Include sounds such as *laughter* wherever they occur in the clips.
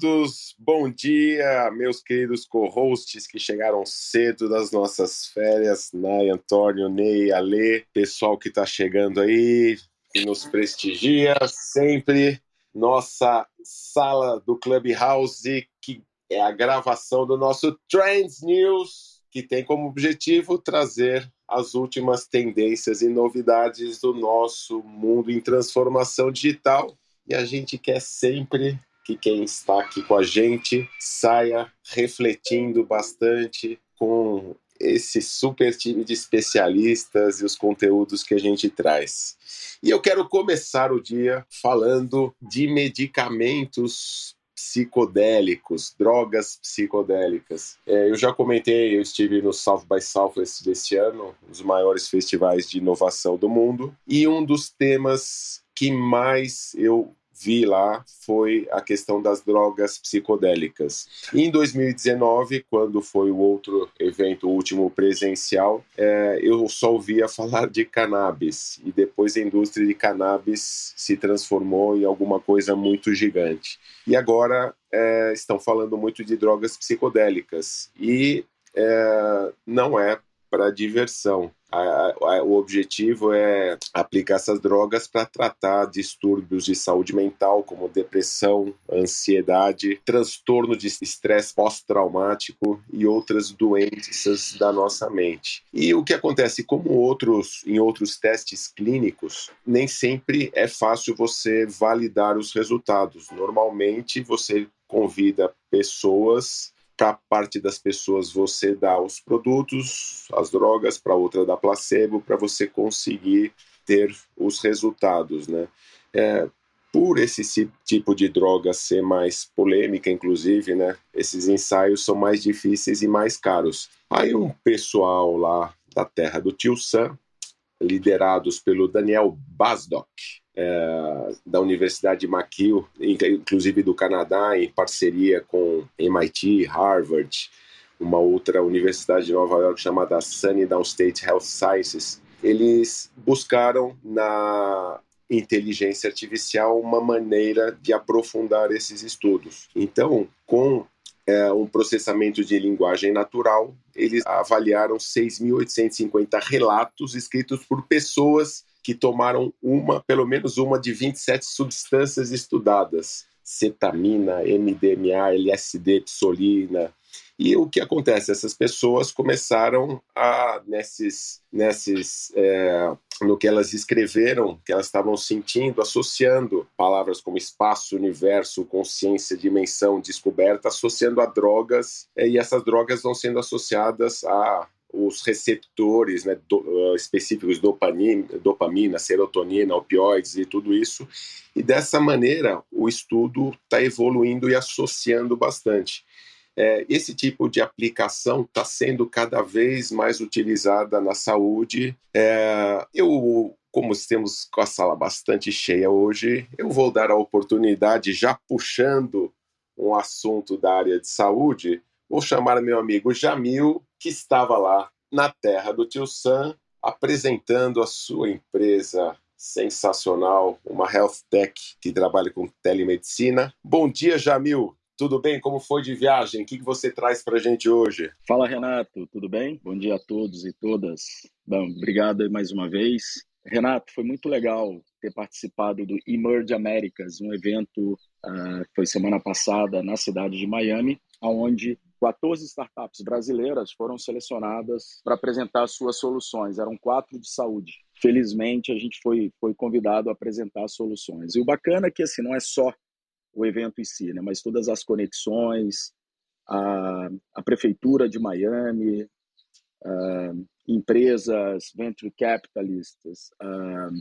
todos, bom dia, meus queridos co-hosts que chegaram cedo das nossas férias, Nai, Antônio, Ney, Alê, pessoal que está chegando aí, que nos prestigia sempre, nossa sala do Clubhouse, que é a gravação do nosso Trends News, que tem como objetivo trazer as últimas tendências e novidades do nosso mundo em transformação digital. E a gente quer sempre que quem está aqui com a gente saia refletindo bastante com esse super time de especialistas e os conteúdos que a gente traz. E eu quero começar o dia falando de medicamentos psicodélicos, drogas psicodélicas. É, eu já comentei, eu estive no South by Southwest desse ano, um dos maiores festivais de inovação do mundo, e um dos temas que mais eu vi lá foi a questão das drogas psicodélicas. Em 2019, quando foi o outro evento, o último presencial, é, eu só ouvia *laughs* falar de cannabis e depois a indústria de cannabis se transformou em alguma coisa muito gigante. E agora é, estão falando muito de drogas psicodélicas e é, não é para diversão. A, a, o objetivo é aplicar essas drogas para tratar distúrbios de saúde mental, como depressão, ansiedade, transtorno de estresse pós-traumático e outras doenças da nossa mente. E o que acontece, como outros em outros testes clínicos, nem sempre é fácil você validar os resultados. Normalmente você convida pessoas para parte das pessoas você dá os produtos, as drogas, para outra dá placebo, para você conseguir ter os resultados, né? É, por esse tipo de droga ser mais polêmica, inclusive, né? Esses ensaios são mais difíceis e mais caros. Aí um pessoal lá da terra do Tio Sam, liderados pelo Daniel Basdock, é, da Universidade McGill, inclusive do Canadá, em parceria com MIT, Harvard, uma outra universidade de Nova York chamada Sunnydale State Health Sciences, eles buscaram na inteligência artificial uma maneira de aprofundar esses estudos. Então, com é, um processamento de linguagem natural, eles avaliaram 6.850 relatos escritos por pessoas que tomaram uma, pelo menos uma de 27 substâncias estudadas: cetamina, MDMA, LSD, psolina. E o que acontece? Essas pessoas começaram a, nesses, nesses é, no que elas escreveram, que elas estavam sentindo, associando palavras como espaço, universo, consciência, dimensão, descoberta, associando a drogas, e essas drogas vão sendo associadas a os receptores né, do, uh, específicos dopamina, dopamina, serotonina, opioides e tudo isso. E dessa maneira, o estudo está evoluindo e associando bastante. É, esse tipo de aplicação está sendo cada vez mais utilizada na saúde. É, eu, como temos com a sala bastante cheia hoje, eu vou dar a oportunidade, já puxando um assunto da área de saúde, vou chamar meu amigo Jamil, que estava lá na terra do tio Sam, apresentando a sua empresa sensacional, uma health tech que trabalha com telemedicina. Bom dia, Jamil. Tudo bem? Como foi de viagem? O que você traz para a gente hoje? Fala, Renato. Tudo bem? Bom dia a todos e todas. Bom, obrigado mais uma vez. Renato, foi muito legal ter participado do Emerge Americas, um evento uh, foi semana passada na cidade de Miami, onde 14 startups brasileiras foram selecionadas para apresentar suas soluções. Eram quatro de saúde. Felizmente, a gente foi, foi convidado a apresentar soluções. E o bacana é que assim, não é só o evento em si, né, mas todas as conexões, a, a Prefeitura de Miami, uh, empresas, venture capitalists, uh,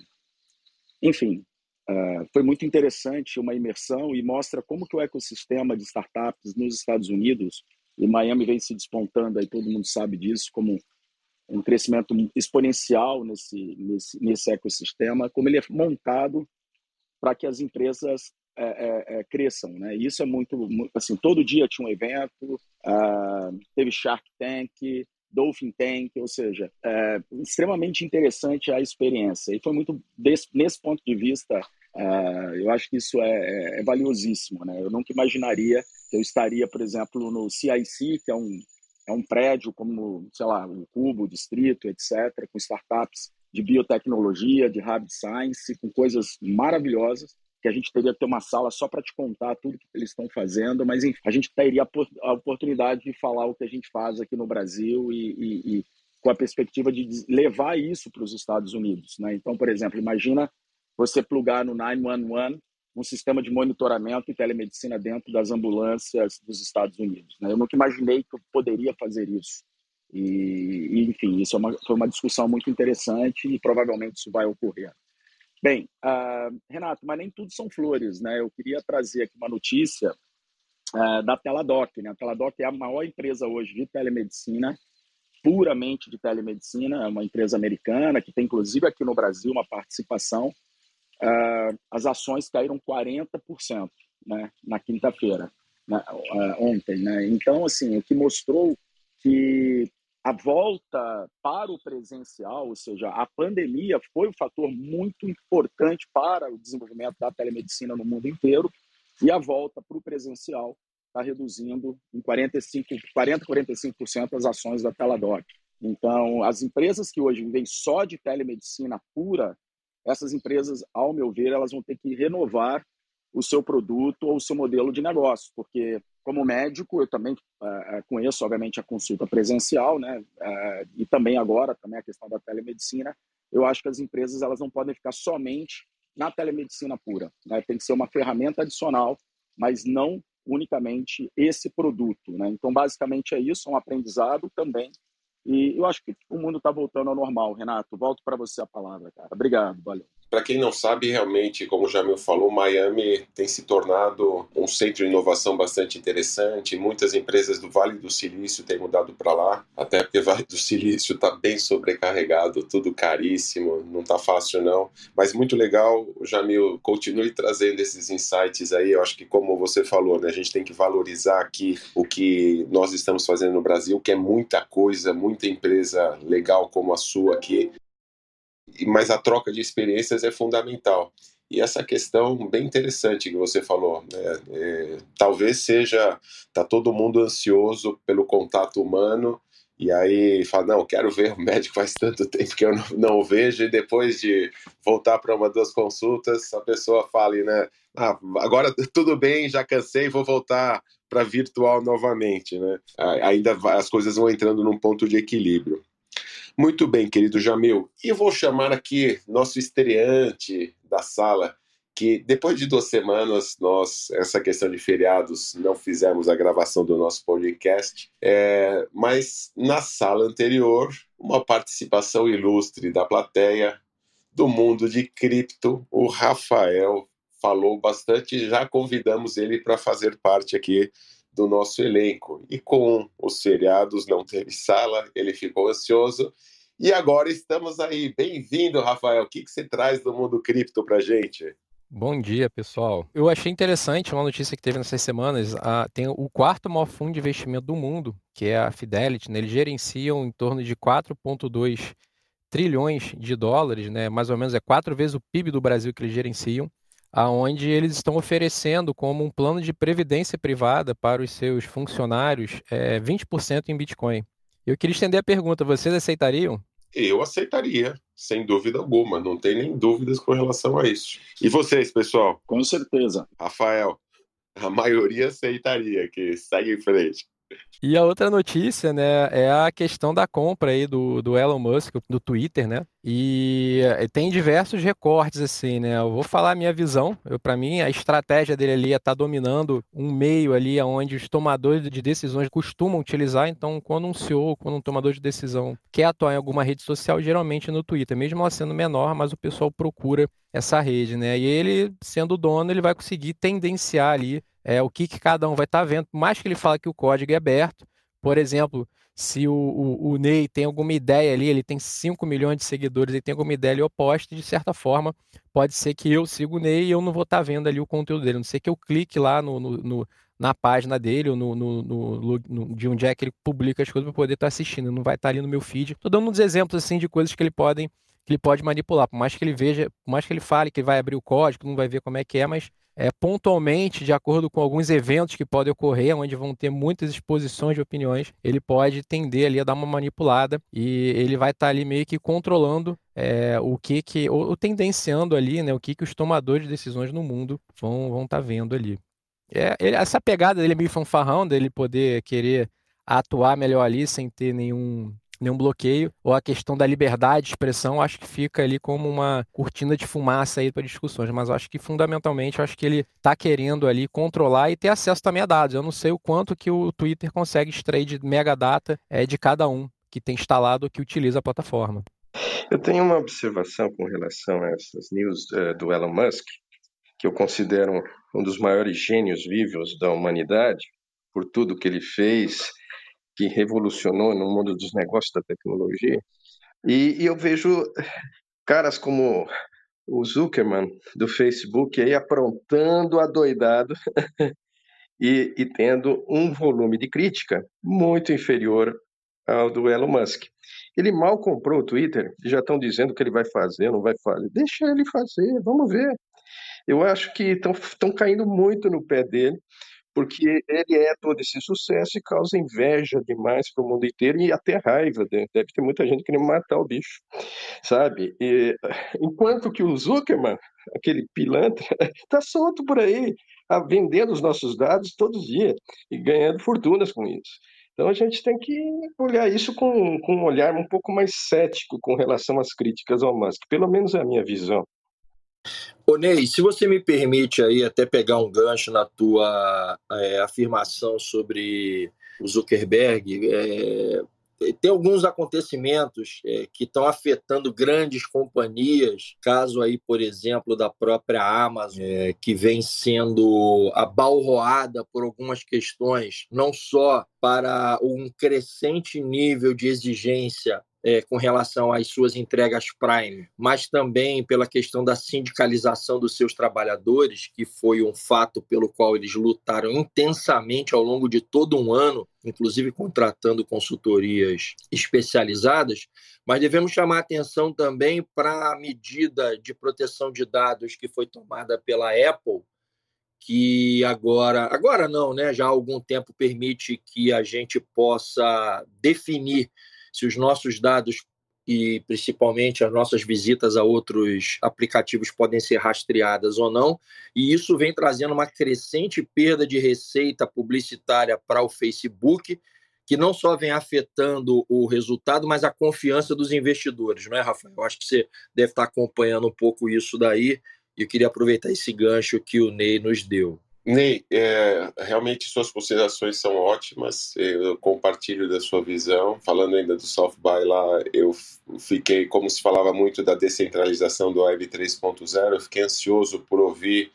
enfim, uh, foi muito interessante uma imersão e mostra como que o ecossistema de startups nos Estados Unidos e Miami vem se despontando, aí todo mundo sabe disso, como um crescimento exponencial nesse, nesse, nesse ecossistema, como ele é montado para que as empresas é, é, é, cresçam, né? Isso é muito, muito, assim, todo dia tinha um evento, uh, teve Shark Tank, Dolphin Tank, ou seja, é extremamente interessante a experiência. E foi muito, desse, nesse ponto de vista, Uh, eu acho que isso é, é, é, valiosíssimo. Né? Eu nunca imaginaria que eu estaria, por exemplo, no CIC, que é um, é um prédio como, sei lá, o Cubo, o Distrito, etc., com startups de biotecnologia, de hard science, com coisas maravilhosas, que a gente teria que ter uma sala só para te contar tudo que eles estão fazendo, mas enfim, a gente teria a oportunidade de falar o que a gente faz aqui no Brasil e, e, e com a perspectiva de levar isso para os Estados Unidos. Né? Então, por exemplo, imagina você plugar no 911 um sistema de monitoramento e telemedicina dentro das ambulâncias dos Estados Unidos. Né? Eu nunca imaginei que eu poderia fazer isso. E, enfim, isso é uma, foi uma discussão muito interessante e provavelmente isso vai ocorrer. Bem, uh, Renato, mas nem tudo são flores, né? Eu queria trazer aqui uma notícia uh, da Teladoc, né? A Teladoc é a maior empresa hoje de telemedicina, puramente de telemedicina, é uma empresa americana que tem inclusive aqui no Brasil uma participação. Uh, as ações caíram 40%, né? Na quinta-feira, né? ontem, né? Então, assim, o que mostrou que a volta para o presencial, ou seja, a pandemia foi um fator muito importante para o desenvolvimento da telemedicina no mundo inteiro e a volta para o presencial está reduzindo em 45, 40, 45% as ações da Teladoc. Então, as empresas que hoje vivem só de telemedicina pura, essas empresas, ao meu ver, elas vão ter que renovar o seu produto ou o seu modelo de negócio, porque como médico eu também uh, conheço obviamente a consulta presencial, né, uh, e também agora também a questão da telemedicina. Eu acho que as empresas elas não podem ficar somente na telemedicina pura, né? tem que ser uma ferramenta adicional, mas não unicamente esse produto, né? Então basicamente é isso, é um aprendizado também. E eu acho que o mundo está voltando ao normal, Renato. Volto para você a palavra, cara. Obrigado, valeu. Para quem não sabe, realmente, como o Jamil falou, Miami tem se tornado um centro de inovação bastante interessante. Muitas empresas do Vale do Silício têm mudado para lá, até porque o *laughs* Vale do Silício está bem sobrecarregado, tudo caríssimo, não está fácil não. Mas muito legal, Jamil, continue trazendo esses insights aí. Eu acho que, como você falou, né, a gente tem que valorizar aqui o que nós estamos fazendo no Brasil, que é muita coisa, muita empresa legal como a sua aqui mas a troca de experiências é fundamental. E essa questão bem interessante que você falou, né? é, talvez seja, tá todo mundo ansioso pelo contato humano e aí fala, não, quero ver o médico faz tanto tempo que eu não, não vejo e depois de voltar para uma duas consultas, a pessoa fale, né, ah, agora tudo bem, já cansei, vou voltar para virtual novamente, né? Ainda as coisas vão entrando num ponto de equilíbrio. Muito bem, querido Jamil. E eu vou chamar aqui nosso estreante da sala, que depois de duas semanas, nós, essa questão de feriados, não fizemos a gravação do nosso podcast, é, mas na sala anterior, uma participação ilustre da plateia do mundo de cripto, o Rafael falou bastante, já convidamos ele para fazer parte aqui do nosso elenco. E com os feriados não teve sala, ele ficou ansioso. E agora estamos aí. Bem-vindo, Rafael. O que, que você traz do mundo cripto para gente? Bom dia, pessoal. Eu achei interessante uma notícia que teve nessas semanas. A, tem o quarto maior fundo de investimento do mundo, que é a Fidelity. Né? Eles gerenciam em torno de 4,2 trilhões de dólares, né? mais ou menos é quatro vezes o PIB do Brasil que eles gerenciam aonde eles estão oferecendo como um plano de previdência privada para os seus funcionários é, 20% em Bitcoin. Eu queria estender a pergunta: vocês aceitariam? Eu aceitaria, sem dúvida alguma, não tem nem dúvidas com relação a isso. E vocês, pessoal? Com certeza. Rafael, a maioria aceitaria, que segue em frente. E a outra notícia, né, é a questão da compra aí do, do Elon Musk, do Twitter, né? E eh, tem diversos recortes, assim, né? Eu vou falar a minha visão. Para mim, a estratégia dele ali é estar tá dominando um meio ali onde os tomadores de decisões costumam utilizar. Então, quando um CEO, quando um tomador de decisão quer atuar em alguma rede social, geralmente no Twitter, mesmo ela sendo menor, mas o pessoal procura essa rede, né? E ele, sendo dono, ele vai conseguir tendenciar ali é, o que, que cada um vai estar tá vendo. Por mais que ele fale que o código é aberto, por exemplo, se o, o, o, Ney tem alguma ideia ali, ele tem 5 milhões de seguidores, ele tem alguma ideia ali oposta, de certa forma, pode ser que eu siga o Ney e eu não vou estar tá vendo ali o conteúdo dele. Não sei que eu clique lá no, no, no na página dele ou no, no, de onde é que ele publica as coisas para poder estar tá assistindo. Não vai estar tá ali no meu feed. Estou dando uns exemplos assim de coisas que ele podem que ele pode manipular, por mais que ele veja, por mais que ele fale que vai abrir o código, não vai ver como é que é, mas é, pontualmente, de acordo com alguns eventos que podem ocorrer, onde vão ter muitas exposições de opiniões, ele pode tender ali a dar uma manipulada e ele vai estar tá ali meio que controlando é, o que que, ou, ou, tendenciando ali, né, o que que os tomadores de decisões no mundo vão vão estar tá vendo ali. É, ele, essa pegada dele é meio fanfarrão, dele poder querer atuar melhor ali sem ter nenhum nenhum bloqueio, ou a questão da liberdade de expressão, acho que fica ali como uma cortina de fumaça aí para discussões, mas acho que fundamentalmente acho que ele está querendo ali controlar e ter acesso também a dados. Eu não sei o quanto que o Twitter consegue extrair de megadata é, de cada um que tem instalado que utiliza a plataforma. Eu tenho uma observação com relação a essas news uh, do Elon Musk, que eu considero um dos maiores gênios vivos da humanidade, por tudo que ele fez que revolucionou no mundo dos negócios da tecnologia. E, e eu vejo caras como o Zuckerman do Facebook aí aprontando a doidado *laughs* e, e, tendo um volume de crítica muito inferior ao do Elon Musk. Ele mal comprou o Twitter, já estão dizendo que ele vai fazer, não vai fazer. Deixa ele fazer, vamos ver. Eu acho que estão caindo muito no pé dele porque ele é todo esse sucesso e causa inveja demais para o mundo inteiro e até raiva. Deve ter muita gente querendo matar o bicho, sabe? E, *laughs* enquanto que o Zuckerman, aquele pilantra, está *laughs* solto por aí, vendendo os nossos dados todos os dias e ganhando fortunas com isso. Então a gente tem que olhar isso com, com um olhar um pouco mais cético com relação às críticas ao Musk, pelo menos é a minha visão. Ô Ney, se você me permite aí até pegar um gancho na tua é, afirmação sobre o Zuckerberg, é, tem alguns acontecimentos é, que estão afetando grandes companhias, caso aí, por exemplo, da própria Amazon, é, que vem sendo abalroada por algumas questões, não só para um crescente nível de exigência é, com relação às suas entregas Prime, mas também pela questão da sindicalização dos seus trabalhadores, que foi um fato pelo qual eles lutaram intensamente ao longo de todo um ano, inclusive contratando consultorias especializadas. Mas devemos chamar atenção também para a medida de proteção de dados que foi tomada pela Apple que agora, agora não, né? Já há algum tempo permite que a gente possa definir se os nossos dados e principalmente as nossas visitas a outros aplicativos podem ser rastreadas ou não, e isso vem trazendo uma crescente perda de receita publicitária para o Facebook, que não só vem afetando o resultado, mas a confiança dos investidores, não é, Rafael? Eu acho que você deve estar acompanhando um pouco isso daí, e eu queria aproveitar esse gancho que o Ney nos deu. Ney, é, realmente suas considerações são ótimas, eu compartilho da sua visão. Falando ainda do South by lá, eu fiquei, como se falava muito da descentralização do Web 3.0, eu fiquei ansioso por ouvir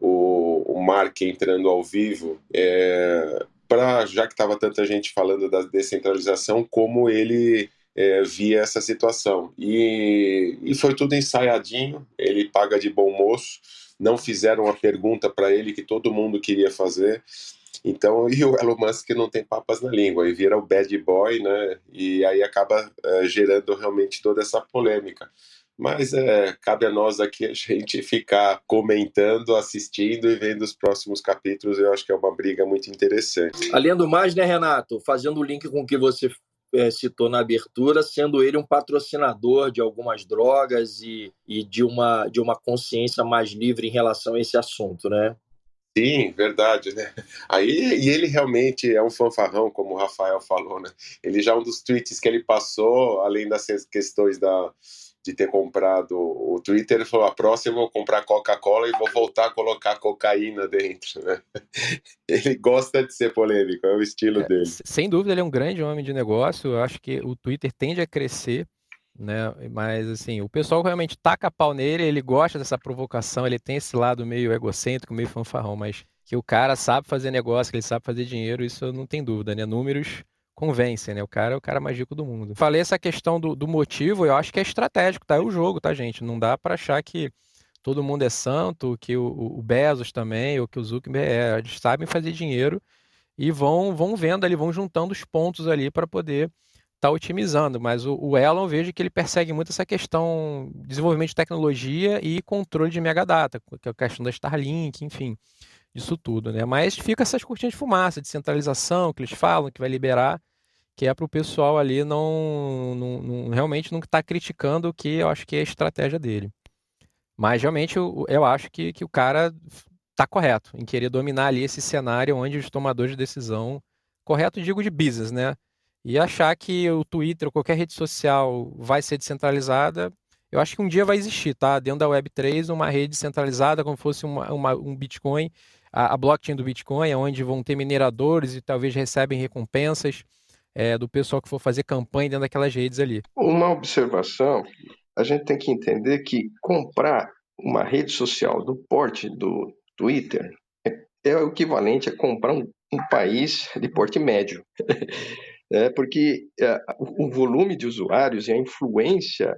o, o Mark entrando ao vivo, é, para já que estava tanta gente falando da descentralização, como ele é, via essa situação. E, e foi tudo ensaiadinho, ele paga de bom moço não fizeram a pergunta para ele que todo mundo queria fazer. Então, *laughs* e o Elon Musk não tem papas na língua, e vira o bad boy, né? E aí acaba é, gerando realmente toda essa polêmica. Mas é, cabe a nós aqui a *laughs* gente ficar comentando, assistindo e vendo os próximos capítulos. Eu acho que é uma briga muito interessante. Além do mais, né, Renato? Fazendo o link com o que você citou na abertura, sendo ele um patrocinador de algumas drogas e, e de, uma, de uma consciência mais livre em relação a esse assunto, né? Sim, verdade, né? Aí, e ele realmente é um fanfarrão, como o Rafael falou, né? Ele já um dos tweets que ele passou, além das questões da, de ter comprado o Twitter, ele falou: a próxima eu vou comprar Coca-Cola e vou voltar a colocar cocaína dentro. Né? *laughs* Ele gosta de ser polêmico, é o estilo é, dele. Sem dúvida, ele é um grande homem de negócio. Eu acho que o Twitter tende a crescer. Né? Mas assim, o pessoal realmente taca pau nele, ele gosta dessa provocação, ele tem esse lado meio egocêntrico, meio fanfarrão, mas que o cara sabe fazer negócio, que ele sabe fazer dinheiro, isso não tem dúvida, né? Números convence, né? O cara é o cara mais rico do mundo. Falei essa questão do, do motivo, eu acho que é estratégico, tá? É o jogo, tá, gente? Não dá para achar que todo mundo é santo, que o, o Bezos também, ou que o Zuckerberg é. Eles sabem fazer dinheiro e vão, vão vendo ali, vão juntando os pontos ali para poder está otimizando, mas o, o Elon vejo que ele persegue muito essa questão de desenvolvimento de tecnologia e controle de megadata, que é a questão da Starlink, enfim, disso tudo, né? Mas fica essas cortinas de fumaça, de centralização que eles falam que vai liberar, que é para o pessoal ali não, não, não realmente não está criticando o que eu acho que é a estratégia dele. Mas realmente eu, eu acho que, que o cara está correto em querer dominar ali esse cenário onde os tomadores de decisão, correto digo de business, né? E achar que o Twitter ou qualquer rede social vai ser descentralizada, eu acho que um dia vai existir, tá? Dentro da Web3, uma rede centralizada, como fosse uma, uma, um Bitcoin, a, a, blockchain do Bitcoin, onde vão ter mineradores e talvez recebem recompensas é, do pessoal que for fazer campanha dentro daquelas redes ali. Uma observação, a gente tem que entender que comprar uma rede social do porte do Twitter é, é o equivalente a comprar um, um país de porte médio. *laughs* é, porque é, o volume de usuários e a influência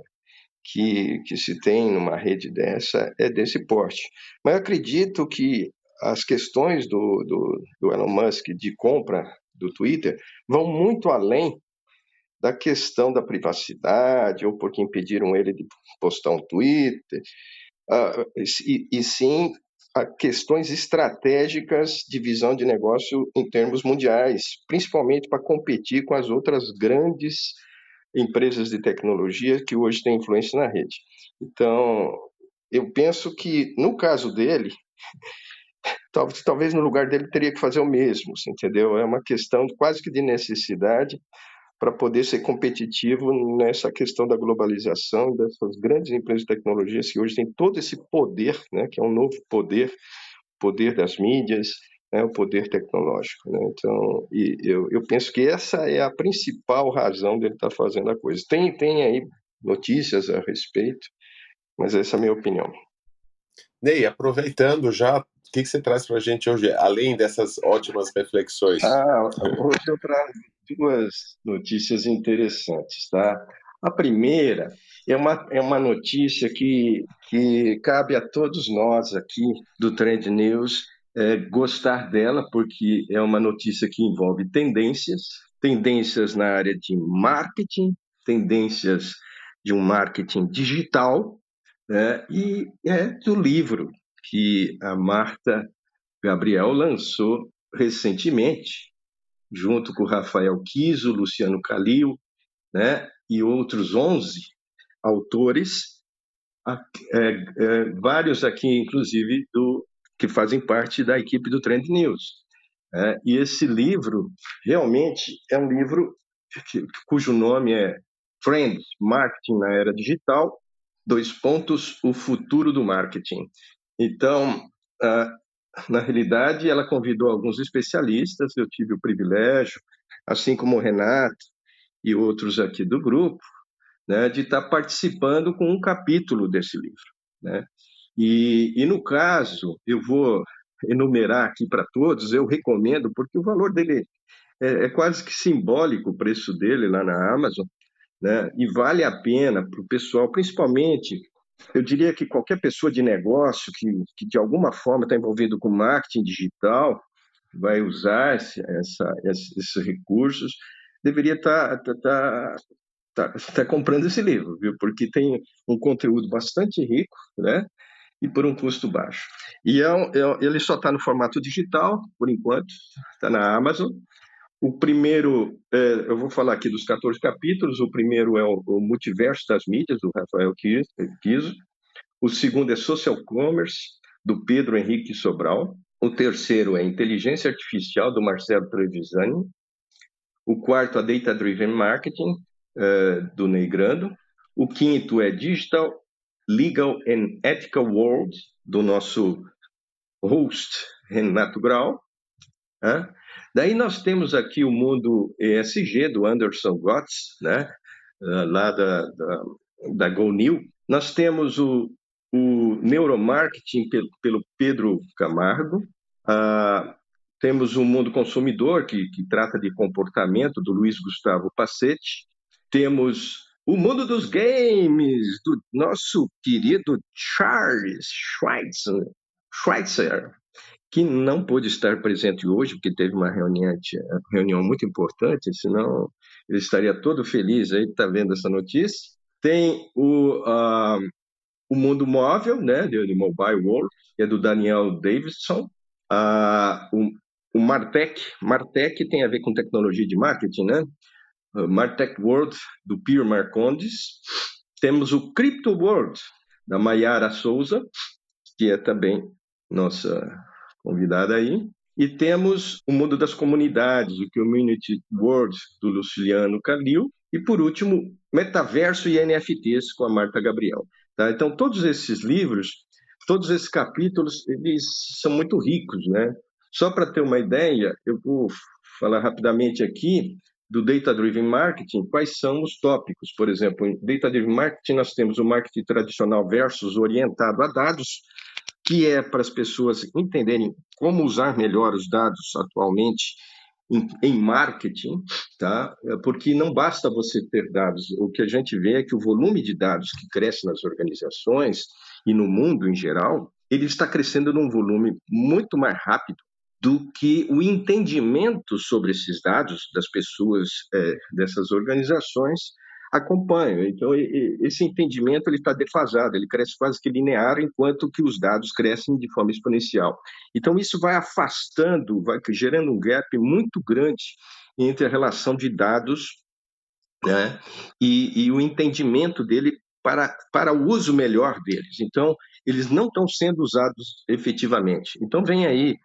que, que se tem numa rede dessa é desse porte. Mas acredito que as questões do, do, do Elon Musk de compra do Twitter vão muito além da questão da privacidade, ou porque impediram ele de postar um Twitter, uh, e, e, sim a questões estratégicas de visão de negócio em termos mundiais, principalmente para competir com as outras grandes empresas de tecnologia que hoje têm influência na rede. Então, eu penso que no caso dele, talvez, talvez no lugar dele teria que fazer o mesmo, entendeu? É uma questão quase que de necessidade para poder ser competitivo nessa questão da globalização dessas grandes empresas de tecnologia que hoje têm todo esse poder, né, que é um novo poder, poder das mídias, né, o poder tecnológico. Né? Então, e eu, eu penso que essa é a principal razão dele estar tá fazendo a coisa. Tem, tem aí notícias a respeito, mas essa é a minha opinião. Ney, aproveitando já, que, que você traz para a gente hoje, além dessas ótimas reflexões? Ah, hoje eu trago duas notícias interessantes, tá? A primeira é uma, é uma notícia que, que cabe a todos nós aqui do Trend News é, gostar dela, porque é uma notícia que envolve tendências, tendências na área de marketing, tendências de um marketing digital, né? e é do livro que a Marta Gabriel lançou recentemente, junto com o Rafael Kiso, Luciano Calil, né? e outros 11 autores, é, é, vários aqui, inclusive, do que fazem parte da equipe do Trend News. É, e esse livro realmente é um livro que, cujo nome é Trends, Marketing na Era Digital, dois pontos, o futuro do marketing. Então, na realidade, ela convidou alguns especialistas, eu tive o privilégio, assim como o Renato e outros aqui do grupo, né, de estar participando com um capítulo desse livro. Né? E, e no caso, eu vou enumerar aqui para todos, eu recomendo, porque o valor dele é, é quase que simbólico o preço dele lá na Amazon, né? e vale a pena para o pessoal, principalmente, eu diria que qualquer pessoa de negócio que, que de alguma forma está envolvido com marketing digital, vai usar esse, essa, esses recursos, deveria estar tá, tá, tá, tá, tá comprando esse livro, viu? porque tem um conteúdo bastante rico, né? e por um custo baixo. E é, é, ele só está no formato digital, por enquanto, está na Amazon. O primeiro, é, eu vou falar aqui dos 14 capítulos. O primeiro é o, Multiverso das Mídias, do Rafael Kiso. O segundo é Social Commerce, do Pedro Henrique Sobral. O terceiro é Inteligência Artificial, do Marcelo Trevisani. O quarto, a Data Driven Marketing, é, do Ney Grando. O quinto é Digital Legal and Ethical World, do nosso host Renato Grau. Daí nós temos aqui o mundo ESG, do Anderson Gotts, né? Ah, lá da, da, da GoNew. Nós temos o, o Neuromarketing pelo, pelo Pedro Camargo. Uh, temos o Mundo Consumidor, que, que trata de comportamento, do Luiz Gustavo Passetti. Temos o mundo dos games, do nosso querido Charles Schweitzer, Schweitzer que não pôde estar presente hoje, porque teve uma reunião, reunião muito importante, senão ele estaria todo feliz aí estar tá vendo essa notícia. Tem o, uh, o Mundo Móvel, né, de, Mobile World, que é do Daniel Davidson. Uh, o, o Martech, Martech tem a ver com tecnologia de marketing, né? Uh, Martech World, do Pierre Marcondes. Temos o Crypto World, da Mayara Souza, que é também nossa convidada aí. E temos o mundo das comunidades, o Community World, do Luciliano Calil. E, por último, Metaverso e NFTs, com a Marta Gabriel. Tá? Então, todos esses livros, todos esses capítulos, eles são muito ricos, né? Só para ter uma ideia, eu vou falar rapidamente aqui do Data Driven Marketing, quais são os tópicos. Por exemplo, em Data Driven Marketing, nós temos o marketing tradicional versus orientado a dados, que é para as pessoas entenderem como usar melhor os dados atualmente em, em, marketing, tá? Porque não basta você ter dados. O que a gente vê é que o volume de dados que cresce nas organizações e no mundo em geral, ele está crescendo num volume muito mais rápido do que o entendimento sobre esses dados das pessoas é, dessas organizações acompanham. Então, esse entendimento ele está defasado, ele cresce quase que linear, enquanto que os dados crescem de forma exponencial. Então, isso vai afastando, vai gerando um gap muito grande entre a relação de dados né, e, e o entendimento dele para, para o uso melhor deles. Então, eles não estão sendo usados efetivamente. Então, vem aí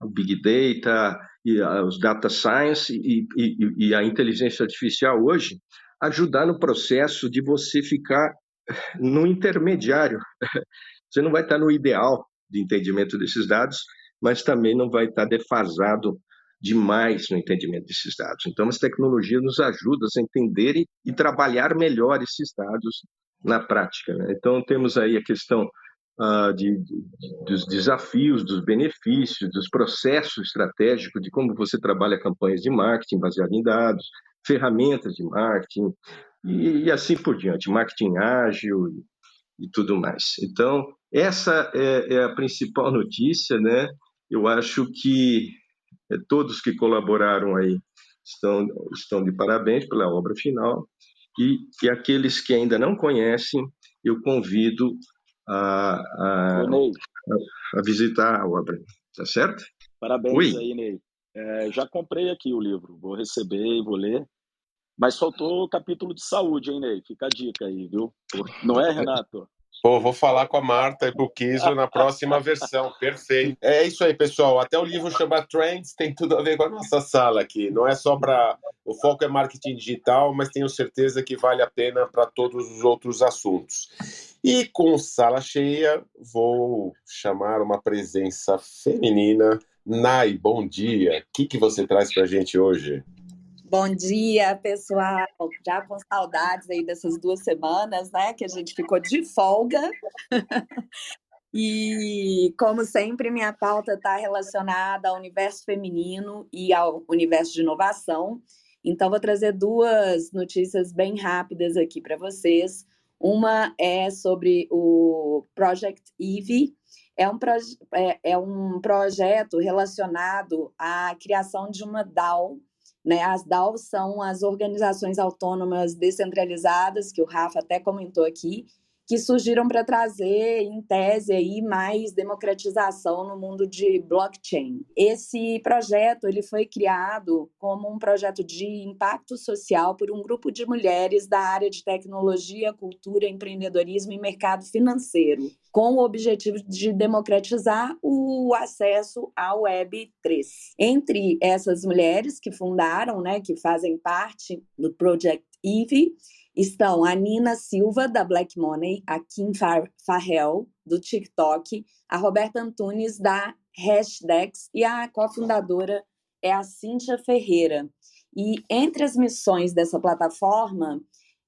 o Big Data, e os Data Science e, e, e a inteligência artificial hoje ajudar no processo de você ficar no intermediário. Você não vai estar no ideal de entendimento desses dados, mas também não vai estar defasado demais no entendimento desses dados. Então, as tecnologias nos ajudam a entender e, trabalhar melhor esses dados na prática. Né? Então, temos aí a questão uh, de, de, dos desafios, dos benefícios, dos processos estratégicos, de como você trabalha campanhas de marketing baseado em dados, ferramentas de marketing e, e assim por diante, marketing ágil e, e tudo mais. Então, essa é, é, a principal *laughs* notícia, né? Eu acho que é, todos que colaboraram aí estão, estão de parabéns pela obra final e, e aqueles que ainda não conhecem, eu convido a, a, a, a visitar a obra, tá certo? Parabéns Oi. aí, Ney. É, já comprei aqui o livro, vou receber e vou ler. Mas faltou o capítulo de saúde, hein, Ney? Fica a dica aí, viu? Não é, Renato? Pô, vou falar com a Marta e pro Kiso na próxima versão. Perfeito. É isso aí, pessoal. Até o livro chama Trends, tem tudo a ver com a nossa sala aqui. Não é só para. O foco é marketing digital, mas tenho certeza que vale a pena para todos os outros assuntos. E com sala cheia, vou chamar uma presença feminina. Nai, bom dia. O que, que você traz para a gente hoje? Bom dia, pessoal. Já com saudades aí dessas duas semanas, né? Que a gente ficou de folga. *laughs* e, como sempre, minha pauta está relacionada ao universo feminino e ao universo de inovação. Então, vou trazer duas notícias bem rápidas aqui para vocês. Uma é sobre o Project Eve, é um, é, é um projeto relacionado à criação de uma DAO né? As DAOs são as organizações autônomas descentralizadas, que o Rafa até comentou aqui, que surgiram para trazer, em tese, aí, mais democratização no mundo de blockchain. Esse projeto ele foi criado como um projeto de impacto social por um grupo de mulheres da área de tecnologia, cultura, empreendedorismo e mercado financeiro, com o objetivo de democratizar o acesso à Web 3. Entre essas mulheres que fundaram, né, que fazem parte do Project Eve, estão a Nina Silva, da Black Money, a Kim Farrell, do TikTok, a Roberta Antunes, da Hashdex, e a cofundadora é a Cíntia Ferreira. E entre as missões dessa plataforma,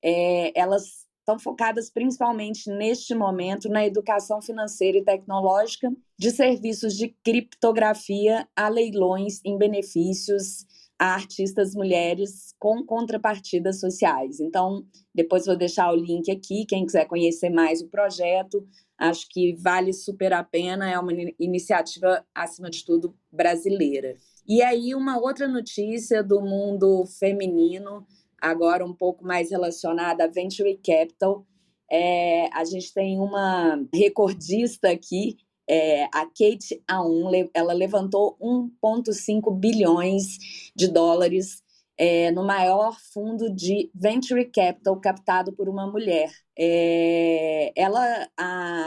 é, elas estão focadas principalmente neste momento na educação financeira e tecnológica, de serviços de criptografia a leilões em benefícios a artistas mulheres com contrapartidas sociais. Então, depois vou deixar o link aqui, quem quiser conhecer mais o projeto, Acho que vale super a pena, é uma iniciativa, acima de tudo, brasileira. E aí, uma outra notícia do mundo feminino, agora um pouco mais relacionada a Venture Capital. É, a gente tem uma recordista aqui, é, a Kate Aum, ela levantou 1,5 bilhões de dólares é, no maior fundo de venture capital captado por uma mulher. É, ela,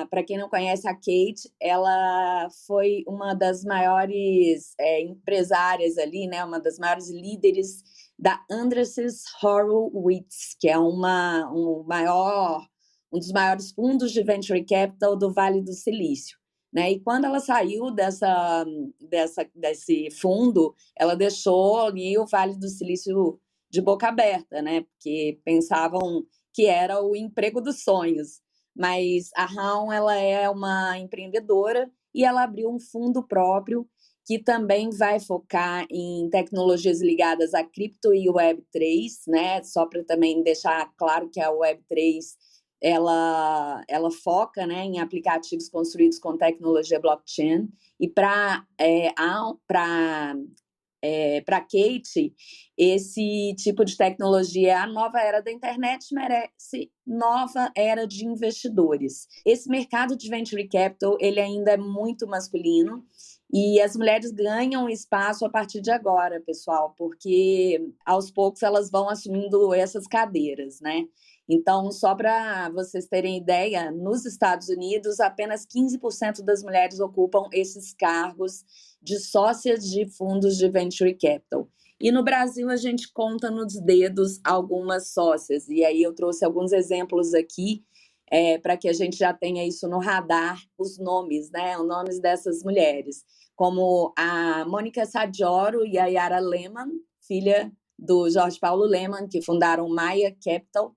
para quem não conhece a Kate, ela foi uma das maiores é, empresárias ali, né, uma das maiores líderes da Andreses Horowitz, que é uma, um maior, um dos maiores fundos de venture capital do Vale do Silício. Né? E quando ela saiu dessa, dessa, desse fundo, ela deixou ali o Vale do Silício de boca aberta, né? porque pensavam que era o emprego dos sonhos. Mas a Raon ela é uma empreendedora e ela abriu um fundo próprio que também vai focar em tecnologias ligadas a cripto e Web3, né? Só para também deixar claro que a Web3 ela, ela foca né, em aplicativos construídos com tecnologia blockchain. E para é, para é, para Kate, esse tipo de tecnologia, a nova era da internet merece nova era de investidores. Esse mercado de venture capital, ele ainda é muito masculino e as mulheres ganham espaço a partir de agora, pessoal, porque aos poucos elas vão assumindo essas cadeiras, né? Então, só para vocês terem ideia, nos Estados Unidos, apenas 15% das mulheres ocupam esses cargos de sócias de fundos de venture capital. E no Brasil, a gente conta nos dedos algumas sócias. E aí eu trouxe alguns exemplos aqui é, para que a gente já tenha isso no radar, os nomes, né? Os nomes dessas mulheres, como a Mônica Sadioro e a Yara Lehmann, filha do Jorge Paulo Lehmann, que fundaram Maia Capital,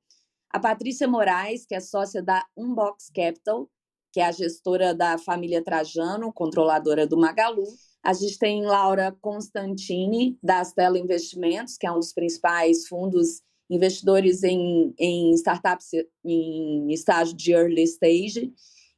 a Patrícia Moraes, que é sócia da Unbox Capital, que é a gestora da família Trajano, controladora do Magalu. A gente tem Laura Constantini, da Astela Investimentos, que é um dos principais fundos investidores em, em startups em estágio de early stage.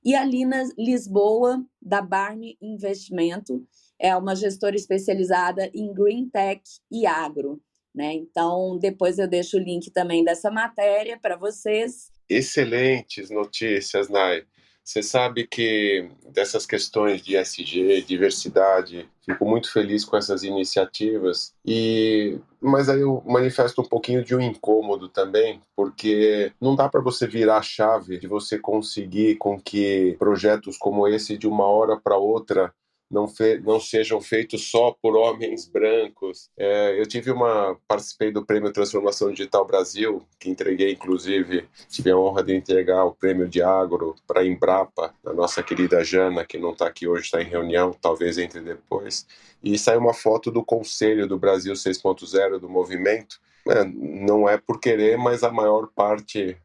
E a Lina Lisboa, da Barney Investimento, é uma gestora especializada em Green Tech e Agro. Né? Então, depois eu deixo o link também dessa matéria para vocês. Excelentes notícias, Nai. Você sabe que dessas questões de SG, diversidade, fico muito feliz com essas iniciativas. E mas aí eu manifesto um pouquinho de um incômodo também, porque não dá para você virar a chave de você conseguir com que projetos como esse de uma hora para outra não, fe, não sejam feitos só por homens brancos. É, eu tive uma participei do Prêmio Transformação Digital Brasil, que entreguei inclusive tive a honra de entregar o Prêmio de Agro para a Embrapa, a nossa querida Jana, que não está aqui hoje, está em reunião, talvez entre depois. E saiu uma foto do Conselho do Brasil 6.0 do movimento. É, não é por querer, mas a maior parte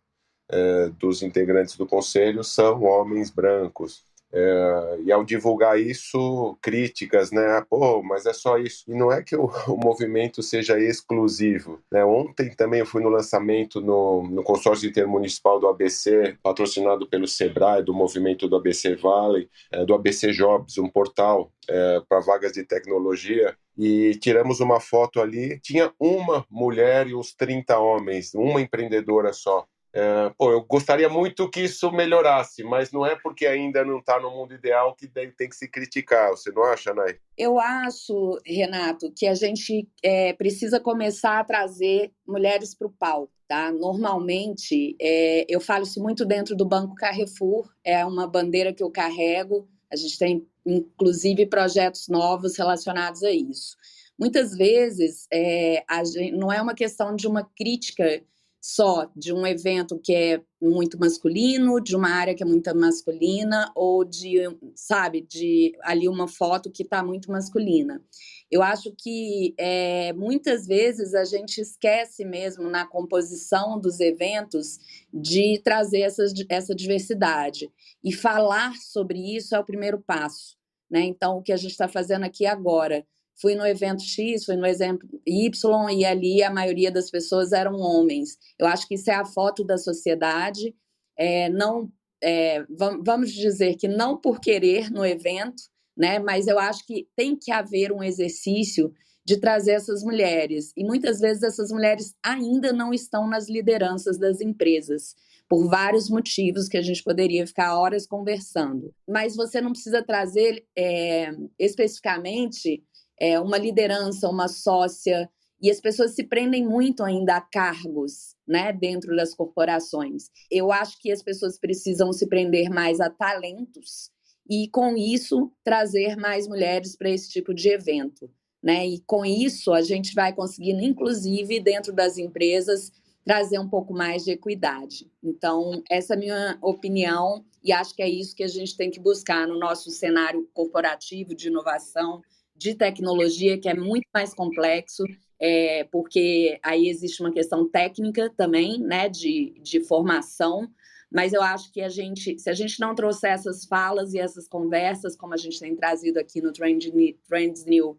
é, dos integrantes do conselho são homens brancos. É, e ao divulgar isso, críticas, né? Pô, mas é só isso. E não é que o, *laughs* o movimento seja exclusivo. Né? Ontem também eu fui no lançamento no, no consórcio intermunicipal do ABC, patrocinado pelo Sebrae, do movimento do ABC Valley, é, do ABC Jobs, um portal é, para vagas de tecnologia. E tiramos uma foto ali. Tinha uma mulher e uns 30 homens, uma empreendedora só. É, pô, eu gostaria muito que isso melhorasse, mas não é porque ainda não está no mundo ideal que tem que se criticar. Você não acha, Nay? Eu acho, Renato, que a gente é, precisa começar a trazer mulheres para o palco. Tá? Normalmente, é, eu falo isso muito dentro do Banco Carrefour, é uma bandeira que eu carrego. A gente tem, inclusive, projetos novos relacionados a isso. Muitas vezes, é, gente, não é uma questão de uma crítica só de um evento que é muito masculino, de uma área que é muito masculina, ou de, sabe, de ali uma foto que está muito masculina. Eu acho que é, muitas vezes a gente esquece mesmo na composição dos eventos de trazer essa, essa diversidade. E falar sobre isso é o primeiro passo. Né? Então, o que a gente está fazendo aqui agora fui no evento X, fui no exemplo Y, e ali a maioria das pessoas eram homens. Eu acho que isso é a foto da sociedade, é, não é, vamos dizer que não por querer no evento, né? Mas eu acho que tem que haver um exercício de trazer essas mulheres. E muitas vezes essas mulheres ainda não estão nas lideranças das empresas, por vários motivos que a gente poderia ficar horas conversando. Mas você não precisa trazer é, especificamente é, uma liderança, uma sócia, e as pessoas se prendem muito ainda a cargos né, dentro das corporações. Eu acho que as pessoas precisam se prender mais a talentos e, com isso, trazer mais mulheres para esse tipo de evento. Né? E com isso, a gente vai conseguindo, inclusive, dentro das empresas, trazer um pouco mais de equidade. Então, essa é a minha opinião, e acho que é isso que a gente tem que buscar no nosso cenário corporativo de inovação, de tecnologia, que é muito mais complexo, é, porque aí existe uma questão técnica também, né, de, de formação, mas eu acho que a gente, se a gente não trouxer essas falas e essas conversas, como a gente tem trazido aqui no Trend, Trends News,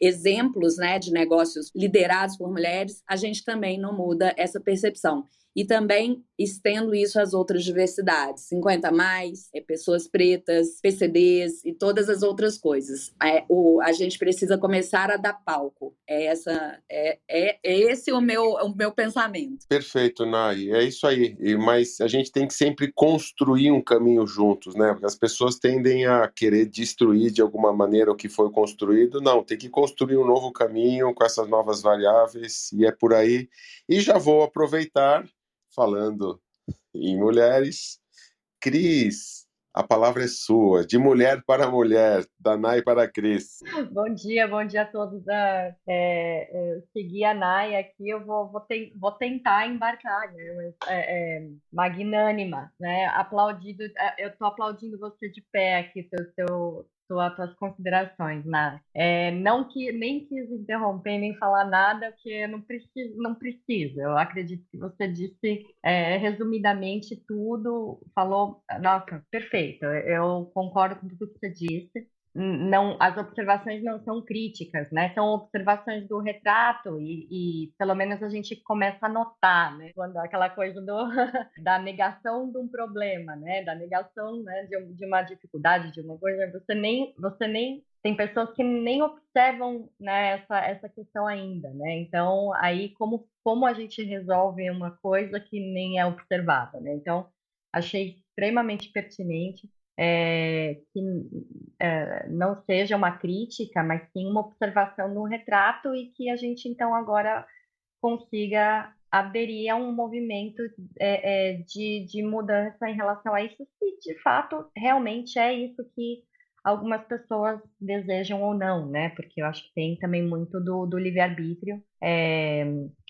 exemplos né, de negócios liderados por mulheres, a gente também não muda essa percepção e também estendo isso às outras diversidades, 50 mais, é, pessoas pretas, PCDs e todas as outras coisas. É, o, a gente precisa começar a dar palco. É, essa, é, é, é esse o meu, o meu pensamento. Perfeito, Nai. É isso aí. E, mas a gente tem que sempre construir um caminho juntos, né? Porque as pessoas tendem a querer destruir de alguma maneira o que foi construído. Não, tem que construir um novo caminho com essas novas variáveis e é por aí. E já vou aproveitar falando em mulheres. Cris, a palavra é sua, de mulher para mulher, da Nai para Cris. Bom dia, bom dia a todos. Uh, é, segui a Nai aqui, eu vou, vou, te, vou tentar embarcar, né? É, é, magnânima, né? Aplaudido, é, eu estou aplaudindo você de pé aqui, seu, seu, suas considerações, né? É, não que nem quis interromper nem falar nada, porque não precisa, não precisa. Eu acredito que você disse é, resumidamente tudo, falou, nossa, perfeito. Eu concordo com tudo que você disse não, as observações não são críticas, né? São observações do retrato e, e, pelo menos a gente começa a notar, né? Quando aquela coisa do, *laughs* da negação de um problema, né? Da negação né? de, de uma dificuldade, de uma coisa, você nem, você nem tem pessoas que nem observam né, essa, essa questão ainda, né? Então aí como como a gente resolve uma coisa que nem é observada, né? Então achei extremamente pertinente é, que é, não seja uma crítica, mas sim uma observação no retrato e que a gente então agora consiga aderir a um movimento é, de, de mudança em relação a isso, se de fato realmente é isso que algumas pessoas desejam ou não, né? Porque eu acho que tem também muito do, do livre-arbítrio, é,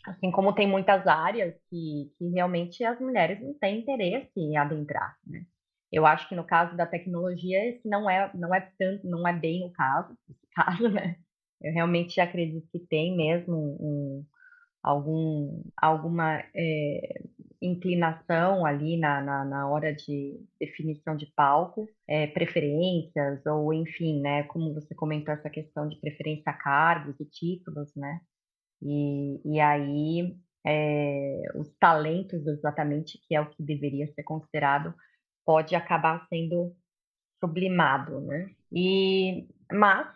assim como tem muitas áreas que, que realmente as mulheres não têm interesse em adentrar, né? Eu acho que no caso da tecnologia, esse não é, não é tanto, não é bem o caso, *laughs* esse caso, né? Eu realmente acredito que tem mesmo um, algum, alguma é, inclinação ali na, na, na, hora de definição de palco, é, preferências, ou enfim, né? Como você comentou, essa questão de preferência a cargos e títulos, né? E, e aí, é, os talentos, exatamente, que é o que deveria ser considerado pode acabar sendo sublimado, né? E, mas,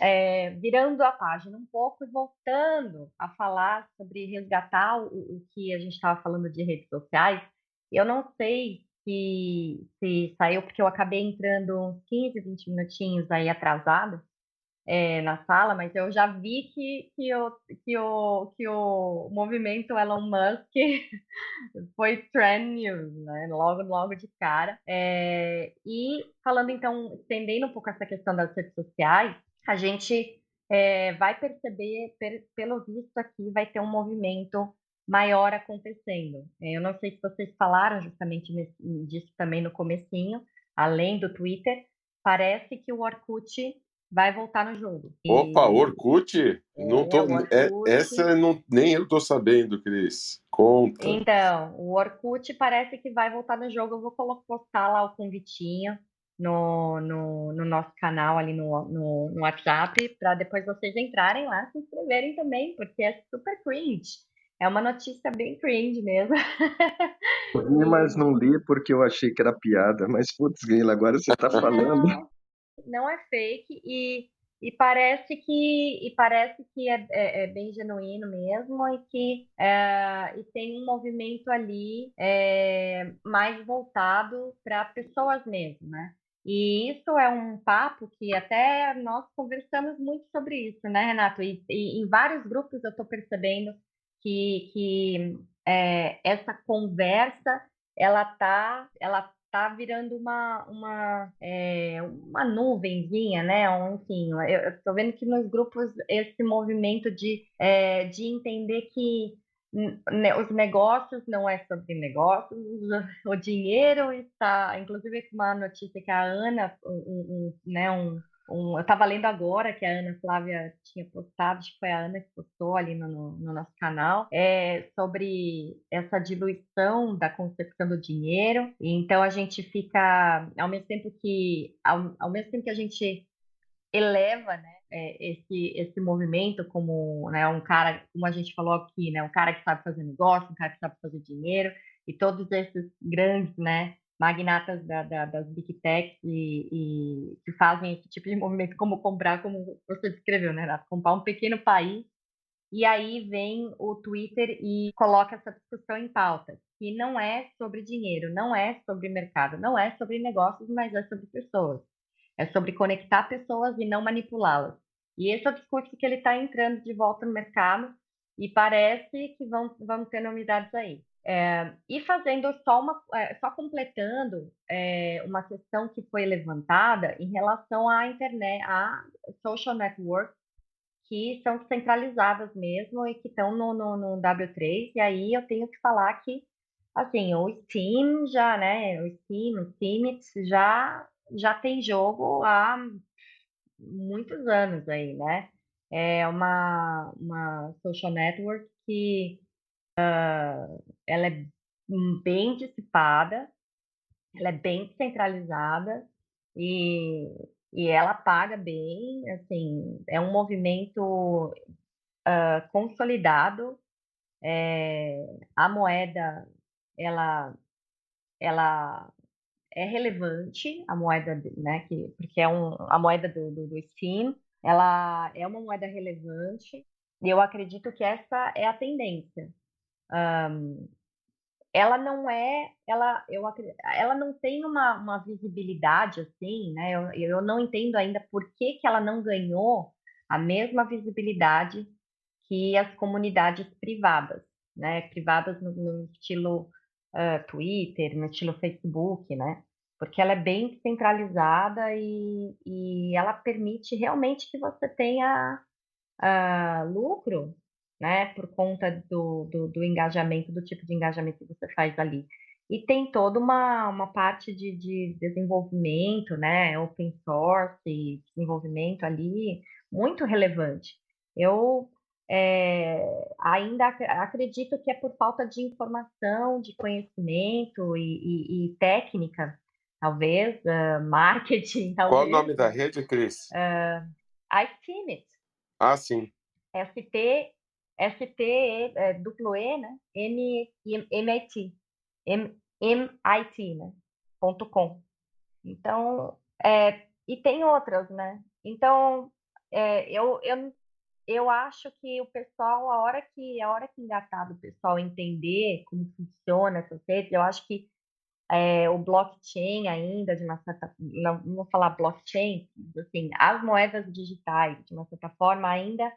é, virando a página um pouco e voltando a falar sobre resgatar o, o que a gente estava falando de redes sociais, eu não sei se, se saiu, porque eu acabei entrando uns 15, 20 minutinhos aí atrasado, é, na sala, mas eu já vi que, que, o, que, o, que o movimento Elon Musk *laughs* foi trend news, né? Logo, logo de cara. É, e falando então, estendendo um pouco essa questão das redes sociais, a gente é, vai perceber, per, pelo visto aqui, vai ter um movimento maior acontecendo. Eu não sei se vocês falaram justamente nesse, disso também no comecinho, além do Twitter, parece que o Orkut vai voltar no jogo. Opa, Orkut? Não tô, é, Orkut. É, essa não, nem eu tô sabendo, Cris. Conta. Então, o Orkut parece que vai voltar no jogo. Eu vou postar lá o convitinho no, no, no nosso canal ali no, no, no WhatsApp, para depois vocês entrarem lá, se inscreverem também, porque é super cringe. É uma notícia bem cringe mesmo. Eu vi, mas não li porque eu achei que era piada. Mas, putz, Guila, agora você está *laughs* falando. Não, não é fake e, e parece que e parece que é, é, é bem genuíno mesmo e que é, e tem um movimento ali é, mais voltado para pessoas mesmo, né? E isso é um papo que até nós conversamos muito sobre isso, né, Renato? E, e em vários grupos eu estou percebendo que, que é, essa conversa ela tá, ela tá virando uma, uma, é, uma nuvenzinha, né? Enfim, eu estou vendo que nos grupos esse movimento de, é, de entender que né, os negócios não é sobre negócios, *laughs* o dinheiro está, inclusive uma notícia que a Ana, um, um né, um, um, eu estava lendo agora que a Ana Flávia tinha postado, acho que foi a Ana que postou ali no, no, no, nosso canal, é sobre essa diluição da concepção do dinheiro. Então a gente fica, ao mesmo tempo que, ao, ao mesmo tempo que a gente eleva, né, é, esse esse movimento como, né, um cara, como a gente falou aqui, né, um cara que sabe fazer negócio, um cara que sabe fazer dinheiro e todos esses grandes, né, magnatas da, da, das big techs e, e, que fazem esse tipo de movimento, como comprar, como você descreveu, né, Renato? Comprar um pequeno país. E aí vem o Twitter e coloca essa discussão em pauta, que não é sobre dinheiro, não é sobre mercado, não é sobre negócios, mas é sobre pessoas. É sobre conectar pessoas e não manipulá-las. E esse é o discurso que ele está entrando de volta no mercado e parece que vão, vamos ter novidades aí. É, e fazendo só uma, é, só completando é, uma questão que foi levantada em relação à internet, a social networks que são centralizadas mesmo e que estão no, no, no, W3. E aí eu tenho que falar que, assim, o Steam já, né, o Steam, o Steam já, já tem jogo há muitos anos aí, né? É uma, uma social network que ela é bem dissipada, ela é bem centralizada e, e ela paga bem, assim, é um movimento uh, consolidado. É, a moeda, ela, ela é relevante, a moeda, né, que, porque é um, a moeda do, do, do Steam, ela é uma moeda relevante, e eu acredito que essa é a tendência. Um, ela não é, ela, eu, ela não tem uma, uma visibilidade assim, né? Eu, eu não entendo ainda por que, que ela não ganhou a mesma visibilidade que as comunidades privadas, né? Privadas no, no estilo uh, Twitter, no estilo Facebook, né? Porque ela é bem centralizada e, e ela permite realmente que você tenha uh, lucro né? Por conta do, do, do, engajamento, do tipo de engajamento que você faz ali. E tem toda uma, uma parte de, de desenvolvimento, né? Open source, desenvolvimento ali, muito relevante. Eu é, ainda acredito que é por falta de informação, de conhecimento e, e, e técnica, talvez, uh, marketing. Talvez. *laughs* Qual o nome da rede, Cris? Uh, iTeamit. Ah, sim. ST ST, é, duplo E, né? MIT. MIT, né? Ponto .com. Então, é, e tem outras, né? Então, é, eu, eu, eu acho que o pessoal, a hora que, a hora que engatar do pessoal entender como funciona essas redes, eu acho que é, o blockchain ainda, de uma certa, não, não vou falar blockchain, assim, as moedas digitais, de uma certa forma, ainda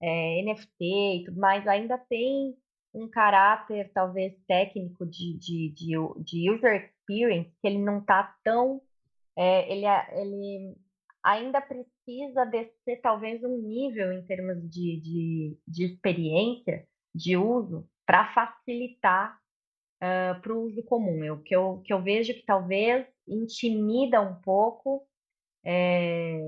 é, NFT e tudo mais, ainda tem um caráter talvez técnico de, de, de, de user experience que ele não está tão é, ele, ele ainda precisa descer talvez um nível em termos de, de, de experiência de uso para facilitar uh, para o uso comum. O que eu, que eu vejo que talvez intimida um pouco é,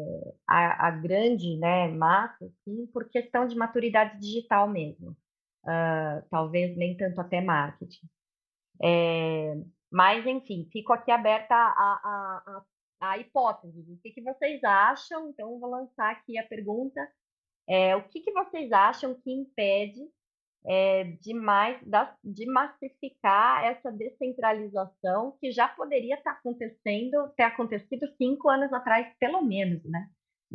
a, a, grande né, massa, assim, por questão de maturidade digital mesmo. Uh, talvez nem tanto até marketing. É, mas, enfim, fico aqui aberta a, a, a, hipóteses. O que, que vocês acham? Então, vou lançar aqui a pergunta. É, o que, que vocês acham que impede é, de, mais, da, de massificar essa descentralização que já poderia estar acontecendo, ter acontecido cinco anos atrás, pelo menos, né?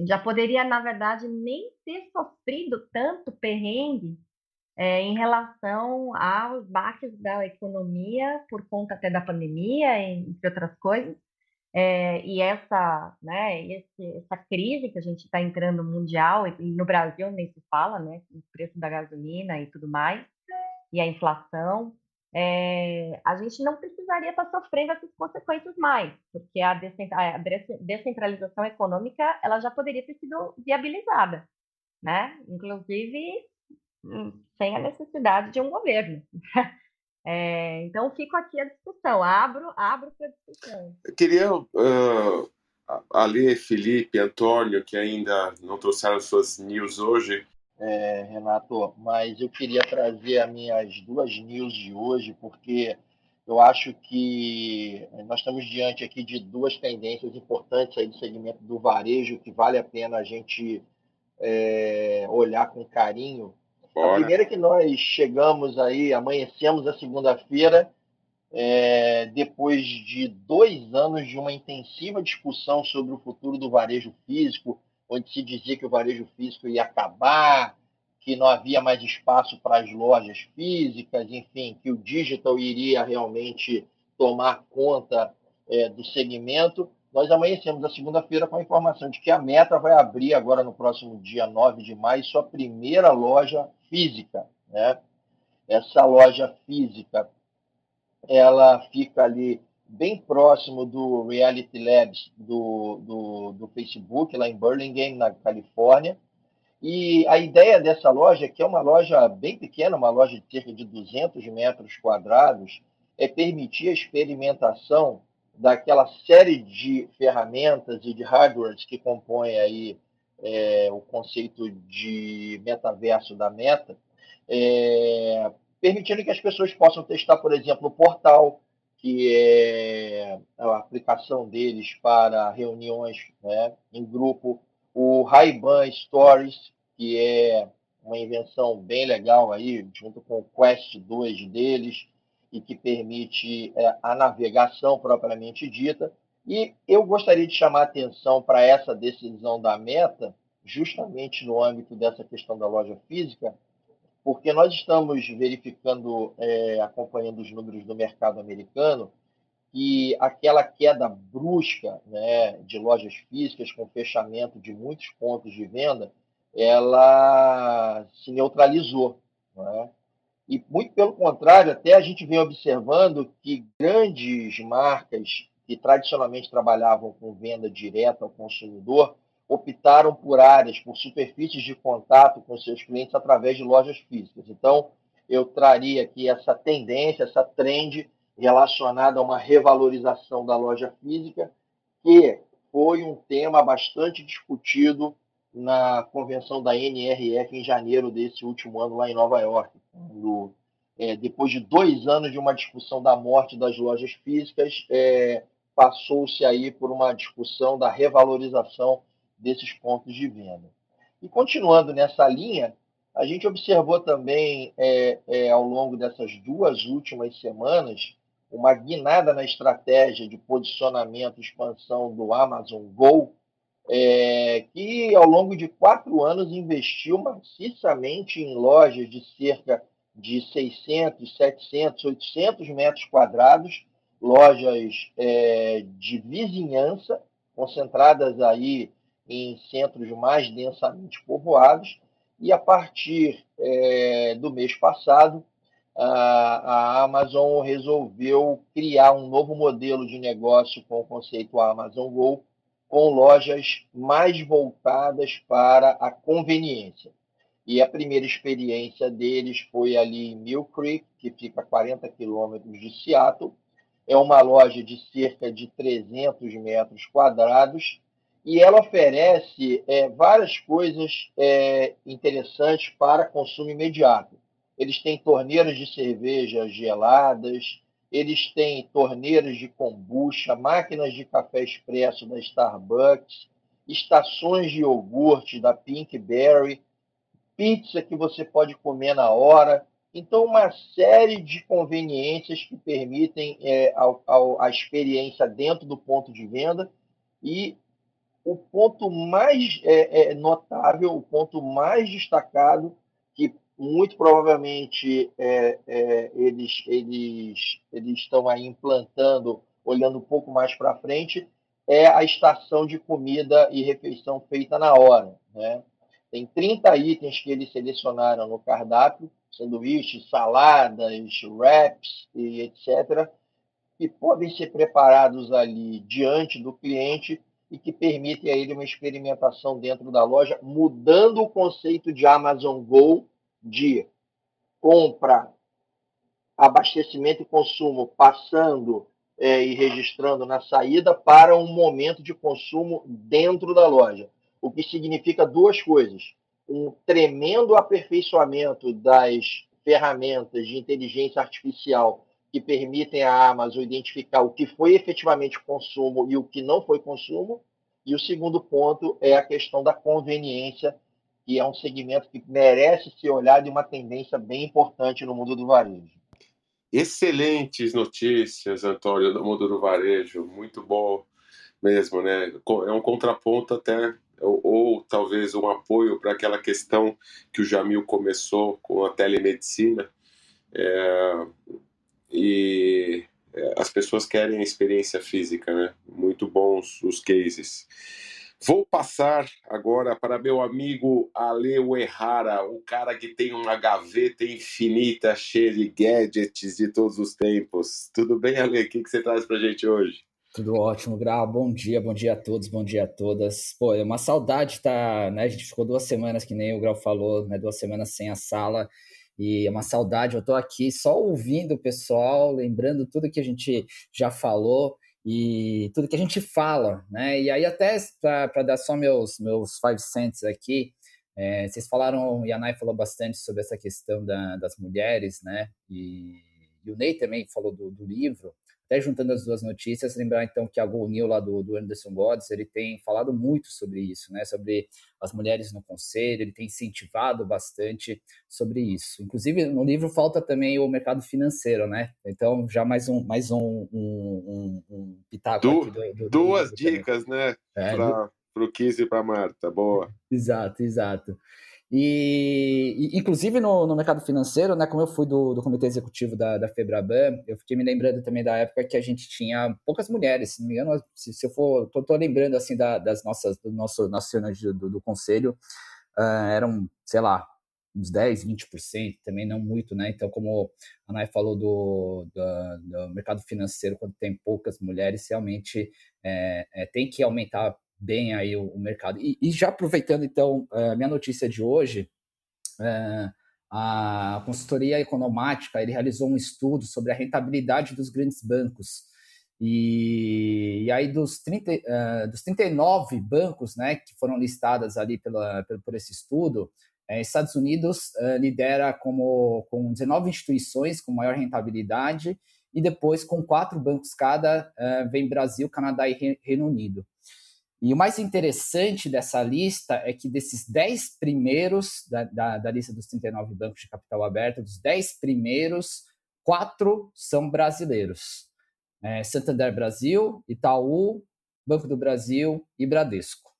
Já poderia, na verdade, nem ter sofrido tanto perrengue é, em relação aos baques da economia por conta até da pandemia, entre outras coisas. É, e essa, né, esse, essa crise que a gente está entrando mundial, e no Brasil nem se fala, né, o preço da gasolina e tudo mais, e a inflação, é, a gente não precisaria estar tá sofrendo essas consequências mais, porque a, descentralização econômica ela já poderia ter sido viabilizada, né? Inclusive hum, sem a necessidade de um governo. *laughs* É, então, fico aqui a discussão, abro, abro para discussão. Eu queria, uh, Ali, Felipe, Antônio, que ainda não trouxeram suas news hoje. É, Renato, mas eu queria trazer as minhas duas news de hoje, porque eu acho que nós estamos diante aqui de duas tendências importantes aí do segmento do varejo que vale a pena a gente é, olhar com carinho Bora. A primeira é que nós chegamos aí, amanhecemos a segunda-feira, é, depois de dois anos de uma intensiva discussão sobre o futuro do varejo físico, onde se dizia que o varejo físico ia acabar, que não havia mais espaço para as lojas físicas, enfim, que o digital iria realmente tomar conta é, do segmento. Nós amanhecemos a segunda-feira com a informação de que a Meta vai abrir agora no próximo dia 9 de maio sua primeira loja física. Né? Essa loja física ela fica ali bem próximo do Reality Labs do, do, do Facebook, lá em Burlingame, na Califórnia. E a ideia dessa loja, que é uma loja bem pequena, uma loja de cerca de 200 metros quadrados, é permitir a experimentação daquela série de ferramentas e de hardwares que compõem aí é, o conceito de metaverso da Meta, é, permitindo que as pessoas possam testar, por exemplo, o portal, que é a aplicação deles para reuniões né, em grupo, o Ray-Ban Stories, que é uma invenção bem legal aí, junto com o Quest 2 deles, e que permite é, a navegação propriamente dita. E eu gostaria de chamar atenção para essa decisão da Meta, justamente no âmbito dessa questão da loja física, porque nós estamos verificando, é, acompanhando os números do mercado americano, que aquela queda brusca né, de lojas físicas com fechamento de muitos pontos de venda, ela se neutralizou. Não e muito pelo contrário, até a gente vem observando que grandes marcas que tradicionalmente trabalhavam com venda direta ao consumidor optaram por áreas, por superfícies de contato com seus clientes através de lojas físicas. Então, eu traria aqui essa tendência, essa trend relacionada a uma revalorização da loja física, que foi um tema bastante discutido na convenção da NRF em janeiro desse último ano, lá em Nova York. No, é, depois de dois anos de uma discussão da morte das lojas físicas, é, passou-se aí por uma discussão da revalorização desses pontos de venda. E continuando nessa linha, a gente observou também é, é ao longo dessas duas últimas semanas uma guinada na estratégia de posicionamento e expansão do Amazon Go, é, que ao longo de quatro anos investiu maciçamente em lojas de cerca de 600, 700, 800 metros quadrados, lojas é, de vizinhança, concentradas aí em centros mais densamente povoados, e a partir é, do mês passado, a, a Amazon resolveu criar um novo modelo de negócio com o conceito Amazon Go, com lojas mais voltadas para a conveniência. E a primeira experiência deles foi ali em Mill Creek, que fica a 40 quilômetros de Seattle. É uma loja de cerca de 300 metros quadrados e ela oferece é, várias coisas é, interessantes para consumo imediato. Eles têm torneiras de cerveja geladas, eles têm torneiras de kombucha, máquinas de café expresso da Starbucks, estações de iogurte da Pinkberry, pizza que você pode comer na hora, Então, uma série de conveniências que permitem é, ao, ao, a experiência dentro do ponto de venda. E o ponto mais é, é, notável, o ponto mais destacado, muito provavelmente é, é eles, eles, eles estão aí implantando, olhando um pouco mais para frente, é a estação de comida e refeição feita na hora. Né? Tem 30 itens que eles selecionaram no cardápio, sanduíches, saladas, wraps e etc., que podem ser preparados ali diante do cliente e que permitem a ele uma experimentação dentro da loja, mudando o conceito de Amazon Go de compra, abastecimento e consumo, passando é, e registrando na saída para um momento de consumo dentro da loja. O que significa duas coisas: um tremendo aperfeiçoamento das ferramentas de inteligência artificial que permitem à Amazon identificar o que foi efetivamente consumo e o que não foi consumo. E o segundo ponto é a questão da conveniência, que é um segmento que merece ser olhado e uma tendência bem importante no mundo do varejo. Excelentes notícias, Antônio, do mundo do varejo, muito bom mesmo, né? É um contraponto até, ou, ou talvez um apoio para aquela questão que o Jamil começou com a telemedicina. É, e é, as pessoas querem experiência física, né? Muito bons os cases. Vou passar agora para meu amigo Ale Uehara, o cara que tem uma gaveta infinita cheia de gadgets de todos os tempos. Tudo bem, Ale? O que, você traz para gente hoje? Tudo ótimo, Grau. Bom dia, bom dia a todos, bom dia a todas. Pô, é uma saudade, tá? Né? A gente ficou duas semanas, que nem o Grau falou, né? Duas semanas sem a sala. E é uma saudade, eu estou aqui só ouvindo o pessoal, lembrando tudo que a gente já falou e tudo que a gente fala, né? E aí até para dar só meus meus five cents aqui, é, vocês falaram, e a Nai falou bastante sobre essa questão da, das mulheres, né? E, e, o Ney também falou do, do livro até juntando as duas notícias, lembrar então que a Go New lá do, do Anderson Gods, ele tem falado muito sobre isso, né? Sobre as mulheres no conselho, ele tem incentivado bastante sobre isso. Inclusive, no livro falta também o mercado financeiro, né? Então, já mais um, mais um, um, um, um pitaco du, do, do, Duas dicas, também. né? É, para o Kiss e para Marta, boa. Exato, exato. E, e, inclusive no, no, mercado financeiro, né, como eu fui do, do comitê executivo da, da Febraban, eu fiquei me lembrando também da época que a gente tinha poucas mulheres, se não me engano, se, se eu for, tô, tô, lembrando assim da, das nossas, do nosso, nosso do, do conselho, uh, eram, sei lá, uns 10, 20%, também não muito, né? Então, como a Nay falou do, do, do, mercado financeiro, quando tem poucas mulheres, realmente é, é, tem que aumentar bem aí o, o mercado. E, e, já aproveitando, então, eh, minha notícia de hoje, é, a consultoria economática ele realizou um estudo sobre a rentabilidade dos grandes bancos. E, e aí, dos, 30, uh, dos 39 bancos né, que foram listados ali pela, pela por esse estudo, é, Estados Unidos uh, lidera como, com 19 instituições com maior rentabilidade, e depois, com quatro bancos cada, uh, vem Brasil, Canadá e Reino Unido. E o mais interessante dessa lista é que desses 10 primeiros, da, da, da, lista dos 39 bancos de capital aberto, dos 10 primeiros, quatro são brasileiros. É, Santander Brasil, Itaú, Banco do Brasil e Bradesco.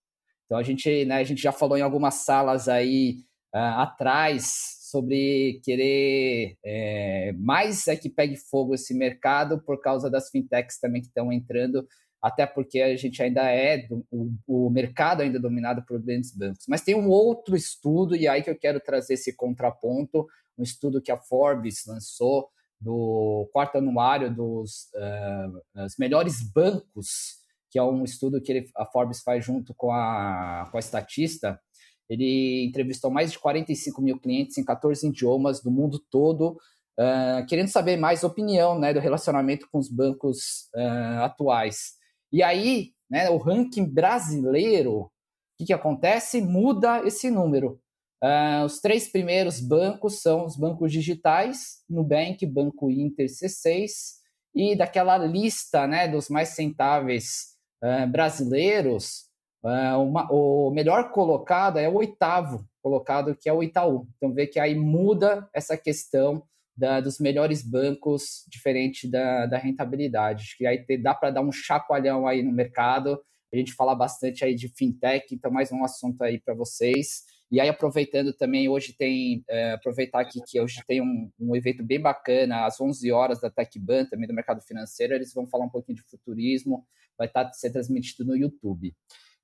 Então a gente, né, a gente já falou em algumas salas aí uh, atrás sobre querer é, mais é que pegue fogo esse mercado por causa das fintechs também que estão entrando até porque a gente ainda é, o, o mercado ainda é dominado por grandes bancos. Mas tem um outro estudo, e aí que eu quero trazer esse contraponto, um estudo que a Forbes lançou do quarto anuário dos uh, melhores bancos, que é um estudo que ele, a Forbes faz junto com a, com a Estatista. Ele entrevistou mais de 45 mil clientes em 14 idiomas do mundo todo, uh, querendo saber mais opinião né, do relacionamento com os bancos uh, atuais. E aí, né, o ranking brasileiro, o que, que acontece? Muda esse número. Uh, os três primeiros bancos são os bancos digitais, Nubank, Banco Inter, C6, e daquela lista né, dos mais rentáveis uh, brasileiros, uh, uma, o melhor colocado é o oitavo colocado, que é o Itaú. Então, vê que aí muda essa questão da, dos melhores bancos, diferente da, da rentabilidade. Acho que aí te, dá para dar um chacoalhão aí no mercado. A gente fala bastante aí de fintech, então mais um assunto aí para vocês. E aí, aproveitando também, hoje tem, é, aproveitar aqui que hoje tem um, um, evento bem bacana, às 11 horas da TechBan, também do mercado financeiro, eles vão falar um pouquinho de futurismo, vai estar tá, ser transmitido no YouTube.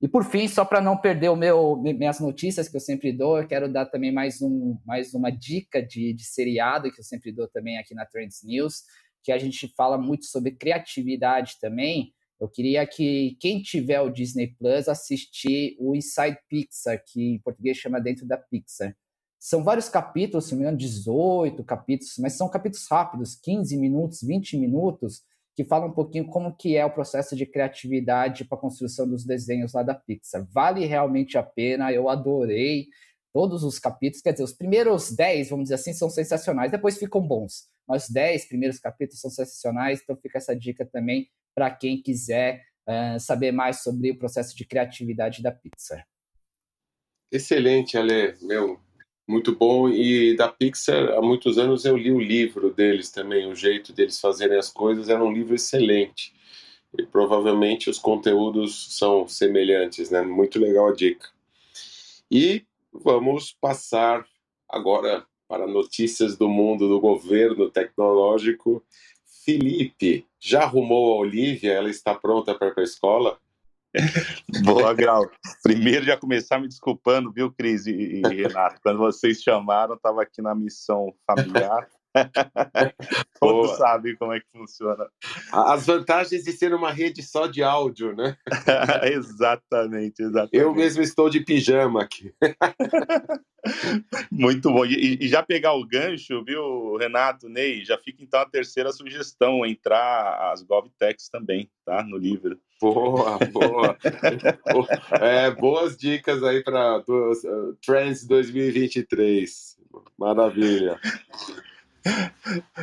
E por fim, só para não perder o meu, minhas notícias que eu sempre dou, eu quero dar também mais, um, mais uma dica de, de seriado que eu sempre dou também aqui na Trends News, que a gente fala muito sobre criatividade também. Eu queria que quem tiver o Disney Plus assistir o Inside Pixar, que em português chama Dentro da Pixar. São vários capítulos, se não me engano, 18 capítulos, mas são capítulos rápidos, 15 minutos, 20 minutos, que fala um pouquinho como que é o processo de criatividade para a construção dos desenhos lá da Pixar. Vale realmente a pena, eu adorei todos os capítulos, quer dizer, os primeiros 10, vamos dizer assim, são sensacionais, depois ficam bons, mas os 10 primeiros capítulos são sensacionais, então fica essa dica também para quem quiser uh, saber mais sobre o processo de criatividade da Pixar. Excelente, Ale, meu, muito bom. E da Pixar, há muitos anos eu li o livro deles também, o jeito deles fazerem as coisas era um livro excelente. E provavelmente os conteúdos são semelhantes, né? Muito legal a dica. E vamos passar agora para notícias do mundo do governo tecnológico. Felipe, já arrumou a Olivia? Ela está pronta para ir para a escola? *laughs* Boa, Grau. Primeiro, já começar me desculpando, viu, Cris e, e Renato? Quando vocês chamaram, estava aqui na missão familiar. *laughs* Todos Boa. sabem como é que funciona. As vantagens de ser uma rede só de áudio, né? *laughs* exatamente, exatamente. Eu mesmo estou de pijama aqui. *laughs* Muito bom. E, e, já pegar o gancho, viu, Renato, Ney? Já fica então a terceira sugestão, entrar as GovTechs também, tá? No livro. Boa, boa. é, boas dicas aí para uh, Trends 2023. Maravilha.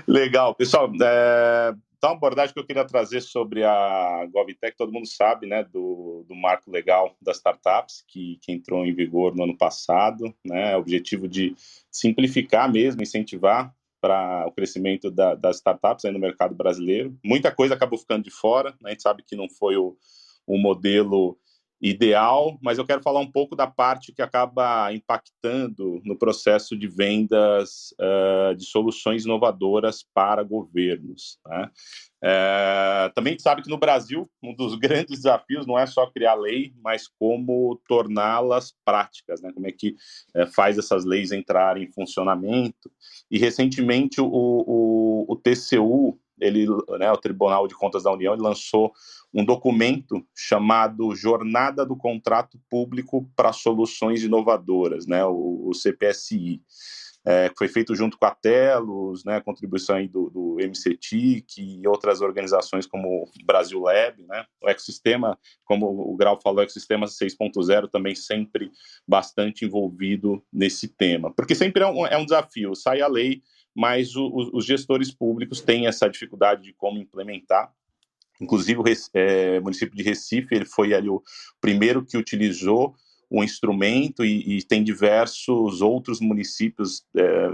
Legal. Pessoal, é, então, a abordagem que eu queria trazer sobre a GovTech, todo mundo sabe, né, do, do marco legal das startups, que, que entrou em vigor no ano passado, né, o objetivo de simplificar mesmo, incentivar para o crescimento da, das startups aí no mercado brasileiro. Muita coisa acabou ficando de fora, né, a gente sabe que não foi o, o modelo ideal, mas eu quero falar um pouco da parte que acaba impactando no processo de vendas uh, de soluções inovadoras para governos. Né? É, também sabe que no Brasil um dos *laughs* grandes desafios não é só criar lei, mas como torná-las práticas, né? Como é que é, faz essas leis entrarem em funcionamento? E recentemente o, o, o TCU, ele, né, o Tribunal de Contas da União, lançou um documento chamado Jornada do Contrato Público para Soluções Inovadoras, né, o, o CPSI, é, que foi feito junto com a Telos, né, contribuição do, do MCTIC e outras organizações como Brasil Lab, né, o ecossistema, como o Grau falou, o ecossistema 6.0 também sempre bastante envolvido nesse tema, porque sempre é um, é um desafio, sai a lei, mas o, os gestores públicos têm essa dificuldade de como implementar, Inclusive, o é, município de Recife ele foi ali o primeiro que utilizou o instrumento e, e tem diversos outros municípios é,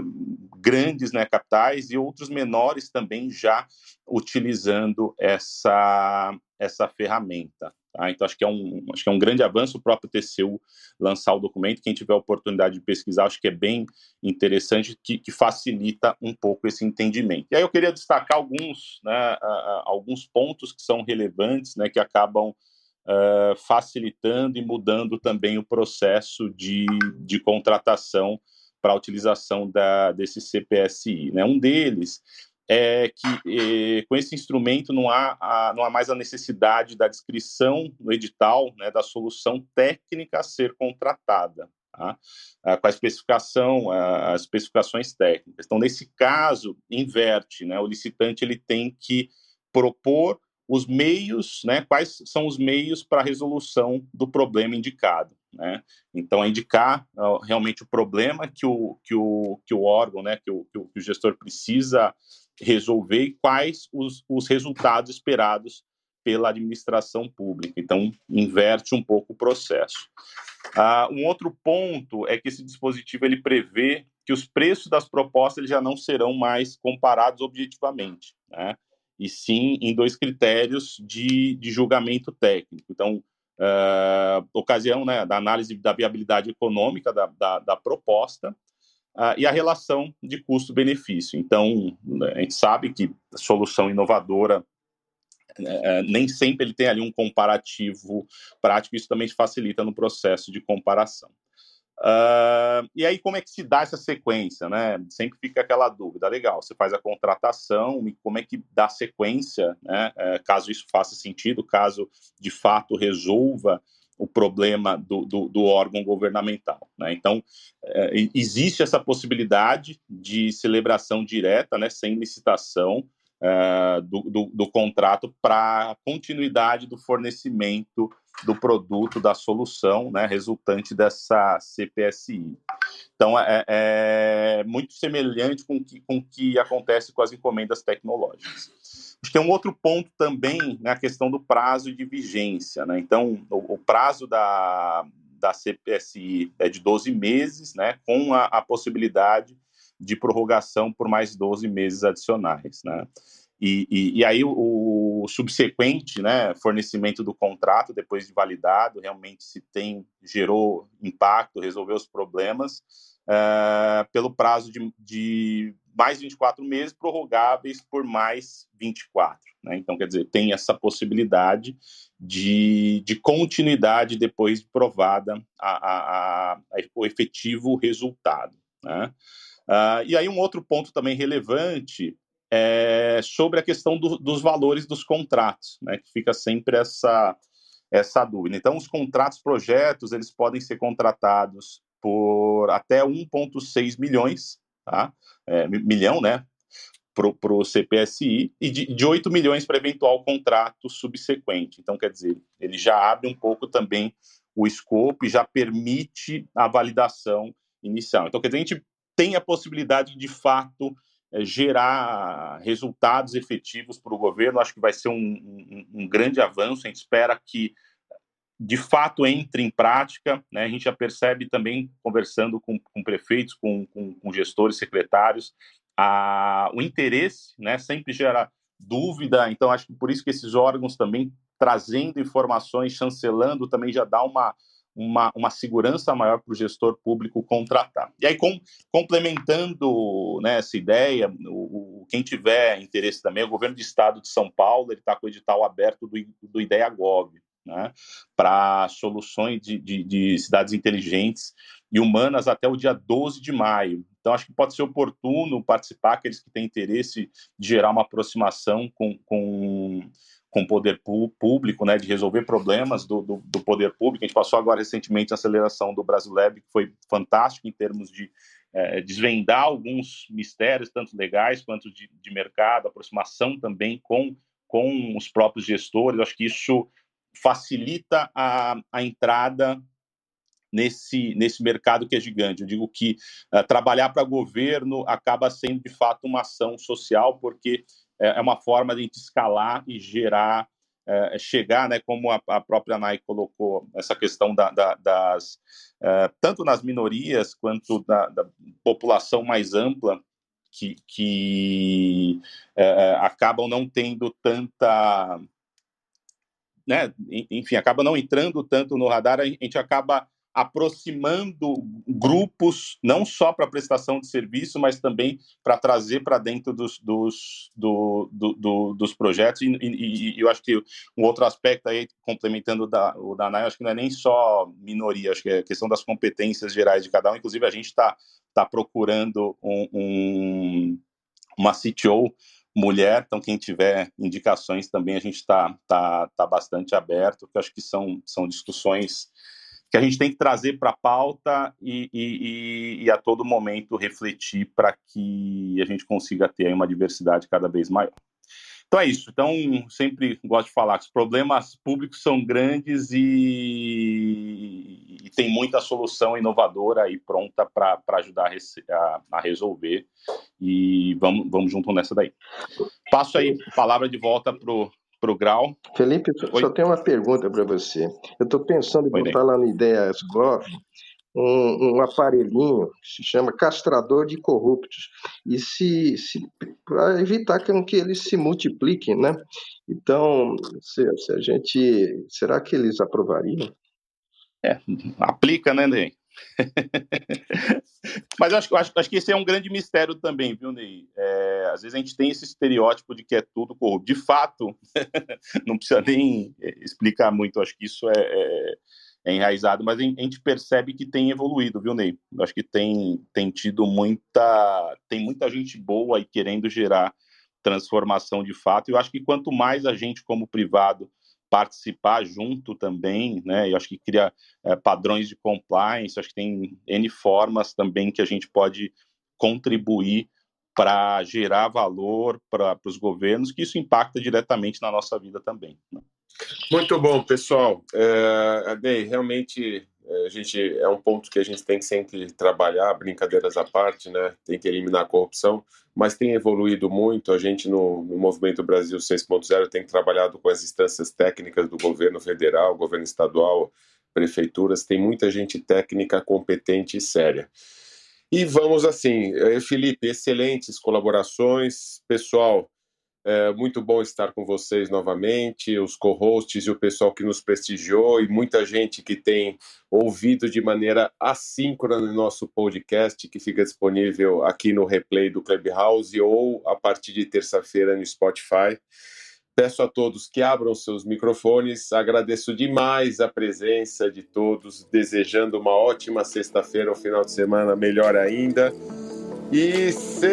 grandes, né, capitais, e outros menores também já utilizando essa, essa ferramenta. Tá? Então, acho que, é um, acho que é um grande avanço o próprio TCU lançar o documento. Quem tiver a oportunidade de pesquisar, acho que é bem interessante, que, que facilita um pouco esse entendimento. E aí eu queria destacar alguns, né, alguns pontos que são relevantes, né, que acabam uh, facilitando e mudando também o processo de, de contratação para a utilização da, desse CPSI. Né? Um deles é que com esse instrumento não há, a, não há mais a necessidade da descrição no edital né, da solução técnica a ser contratada, tá? ah, com a especificação, as especificações técnicas. Então, nesse caso, inverte, né? o licitante ele tem que propor os meios, né, quais são os meios para a resolução do problema indicado. Né? Então, é indicar uh, realmente o problema que o, que o, que o órgão, né, que o, que o gestor precisa resolver e quais os, os resultados esperados pela administração pública. Então, inverte um pouco o processo. Uh, um outro ponto é que esse dispositivo ele prevê que os preços das propostas eles já não serão mais comparados objetivamente, né? e sim em dois critérios de, de julgamento técnico. Então, uh, ocasião né, da análise da viabilidade econômica da, da, da proposta uh, e a relação de custo-benefício. Então, a gente sabe que a solução inovadora é, nem sempre ele tem ali um comparativo prático, isso também facilita no processo de comparação. Uh, e aí, como é que se dá essa sequência, né? Sempre fica aquela dúvida. Legal, você faz a contratação e como é que dá sequência, né? Uh, caso isso faça sentido, caso de fato resolva o problema do, do, do órgão governamental. Né? Então, uh, existe essa possibilidade de celebração direta, né, sem licitação, uh, do, do, do, contrato para continuidade do fornecimento do produto, da solução, né, resultante dessa CPSI. Então, é, é muito semelhante com que, o que acontece com as encomendas tecnológicas. Acho que tem um outro ponto também, né, questão do prazo de vigência. Né? Então, o, o prazo da, da CPSI é de 12 meses, né, com a, a possibilidade de prorrogação por mais 12 meses adicionais. Né? E, e, e, aí o, o, subsequente né, fornecimento do contrato, depois de validado, realmente se tem, gerou impacto, resolveu os problemas, uh, pelo prazo de, de, mais 24 meses, prorrogáveis por mais 24. Né? Então, quer dizer, tem essa possibilidade de, de continuidade depois de provada a, a, a, o efetivo resultado. Né? Uh, e aí um outro ponto também relevante é sobre a questão do, dos valores dos contratos, né, que fica sempre essa, essa dúvida. Então, os contratos projetos, eles podem ser contratados por até 1,6 milhões, tá? É, milhão, né, para o CPSI, e de, de 8 milhões para eventual contrato subsequente. Então, quer dizer, ele já abre um pouco também o escopo e já permite a validação inicial. Então, quer dizer, a gente tem a possibilidade de fato gerar resultados efetivos para o governo. Acho que vai ser um, um, um, grande avanço. A gente espera que de fato entre em prática. Né? A gente já percebe também, conversando com, com prefeitos, com, com, com, gestores, secretários, a, o interesse né? sempre gera dúvida. Então, acho que por isso que esses órgãos também trazendo informações, chancelando, também já dá uma, uma, uma segurança maior para o gestor público contratar. E aí, com, complementando né, essa ideia, o, o, quem tiver interesse também, o governo do estado de São Paulo está com o edital aberto do, do IDEA Gov, né, para soluções de, de, de, cidades inteligentes e humanas até o dia 12 de maio. Então, acho que pode ser oportuno participar, aqueles que têm interesse de gerar uma aproximação com, com com o poder público, né, de resolver problemas do, do, do, poder público. A gente passou agora recentemente a aceleração do Brasil Lab, que foi fantástico em termos de é, desvendar alguns mistérios, tanto legais quanto de, de mercado, aproximação também com, com os próprios gestores. acho que isso facilita a, a entrada nesse, nesse mercado que é gigante. Eu digo que uh, trabalhar para governo acaba sendo, de fato, uma ação social, porque é, é uma forma de a gente escalar e gerar, é, chegar, né, como a, a própria Nike colocou, essa questão da, da, das, é, tanto nas minorias quanto da, da população mais ampla, que, que é, acabam não tendo tanta. Né, enfim, acaba não entrando tanto no radar, a gente acaba aproximando grupos, não só para prestação de serviço, mas também para trazer para dentro dos, dos, do, do, do, dos projetos. E, e, e, eu acho que um outro aspecto aí, complementando da, o da ANAI, acho que não é nem só minoria, acho que é questão das competências gerais de cada um. Inclusive, a gente está tá procurando um, um, uma CTO mulher, então quem tiver indicações também a gente está tá, tá bastante aberto, porque acho que são, são discussões que a gente tem que trazer para a pauta e, e, e, a todo momento refletir para que a gente consiga ter uma diversidade cada vez maior. Então é isso. Então, sempre gosto de falar que os problemas públicos são grandes e, e tem muita solução inovadora e pronta para ajudar a, a, resolver. E vamos, vamos junto nessa daí. Passo aí a palavra de volta para o para o Grau. Felipe, Oi? só tenho uma pergunta para você. Eu estou pensando em Oi, botar lá no Ideias Gov um, um, aparelhinho que se chama castrador de corruptos e se, se para evitar que, que eles se multipliquem, né? Então, se, se, a gente, será que eles aprovariam? É, aplica, né, Ney? *laughs* Mas acho, acho, acho que esse é um grande mistério também, viu, Ney? É, às vezes a gente tem esse estereótipo de que é tudo corrupto. De fato, *laughs* não precisa nem explicar muito, acho que isso é, é é enraizado, mas a gente percebe que tem evoluído, viu, Ney? Acho que tem, tem tido muita. Tem muita gente boa aí querendo gerar transformação de fato. E eu acho que quanto mais a gente, como privado, participar junto também, né? Eu acho que cria é, padrões de compliance, acho que tem N formas também que a gente pode contribuir para gerar valor para os governos, que isso impacta diretamente na nossa vida também. Né? Muito bom, pessoal. É, realmente a gente é um ponto que a gente tem que sempre trabalhar, brincadeiras à parte, né? Tem que eliminar a corrupção, mas tem evoluído muito. A gente no, no Movimento Brasil 6.0 tem trabalhado com as instâncias técnicas do governo federal, governo estadual, prefeituras. Tem muita gente técnica competente e séria. E vamos assim, é, Felipe, excelentes colaborações, pessoal. É muito bom estar com vocês novamente, os co-hosts e o pessoal que nos prestigiou e muita gente que tem ouvido de maneira assíncrona no nosso podcast, que fica disponível aqui no replay do Clubhouse ou a partir de terça-feira no Spotify. Peço a todos que abram seus microfones. Agradeço demais a presença de todos, desejando uma ótima sexta-feira, um final de semana melhor ainda. E se...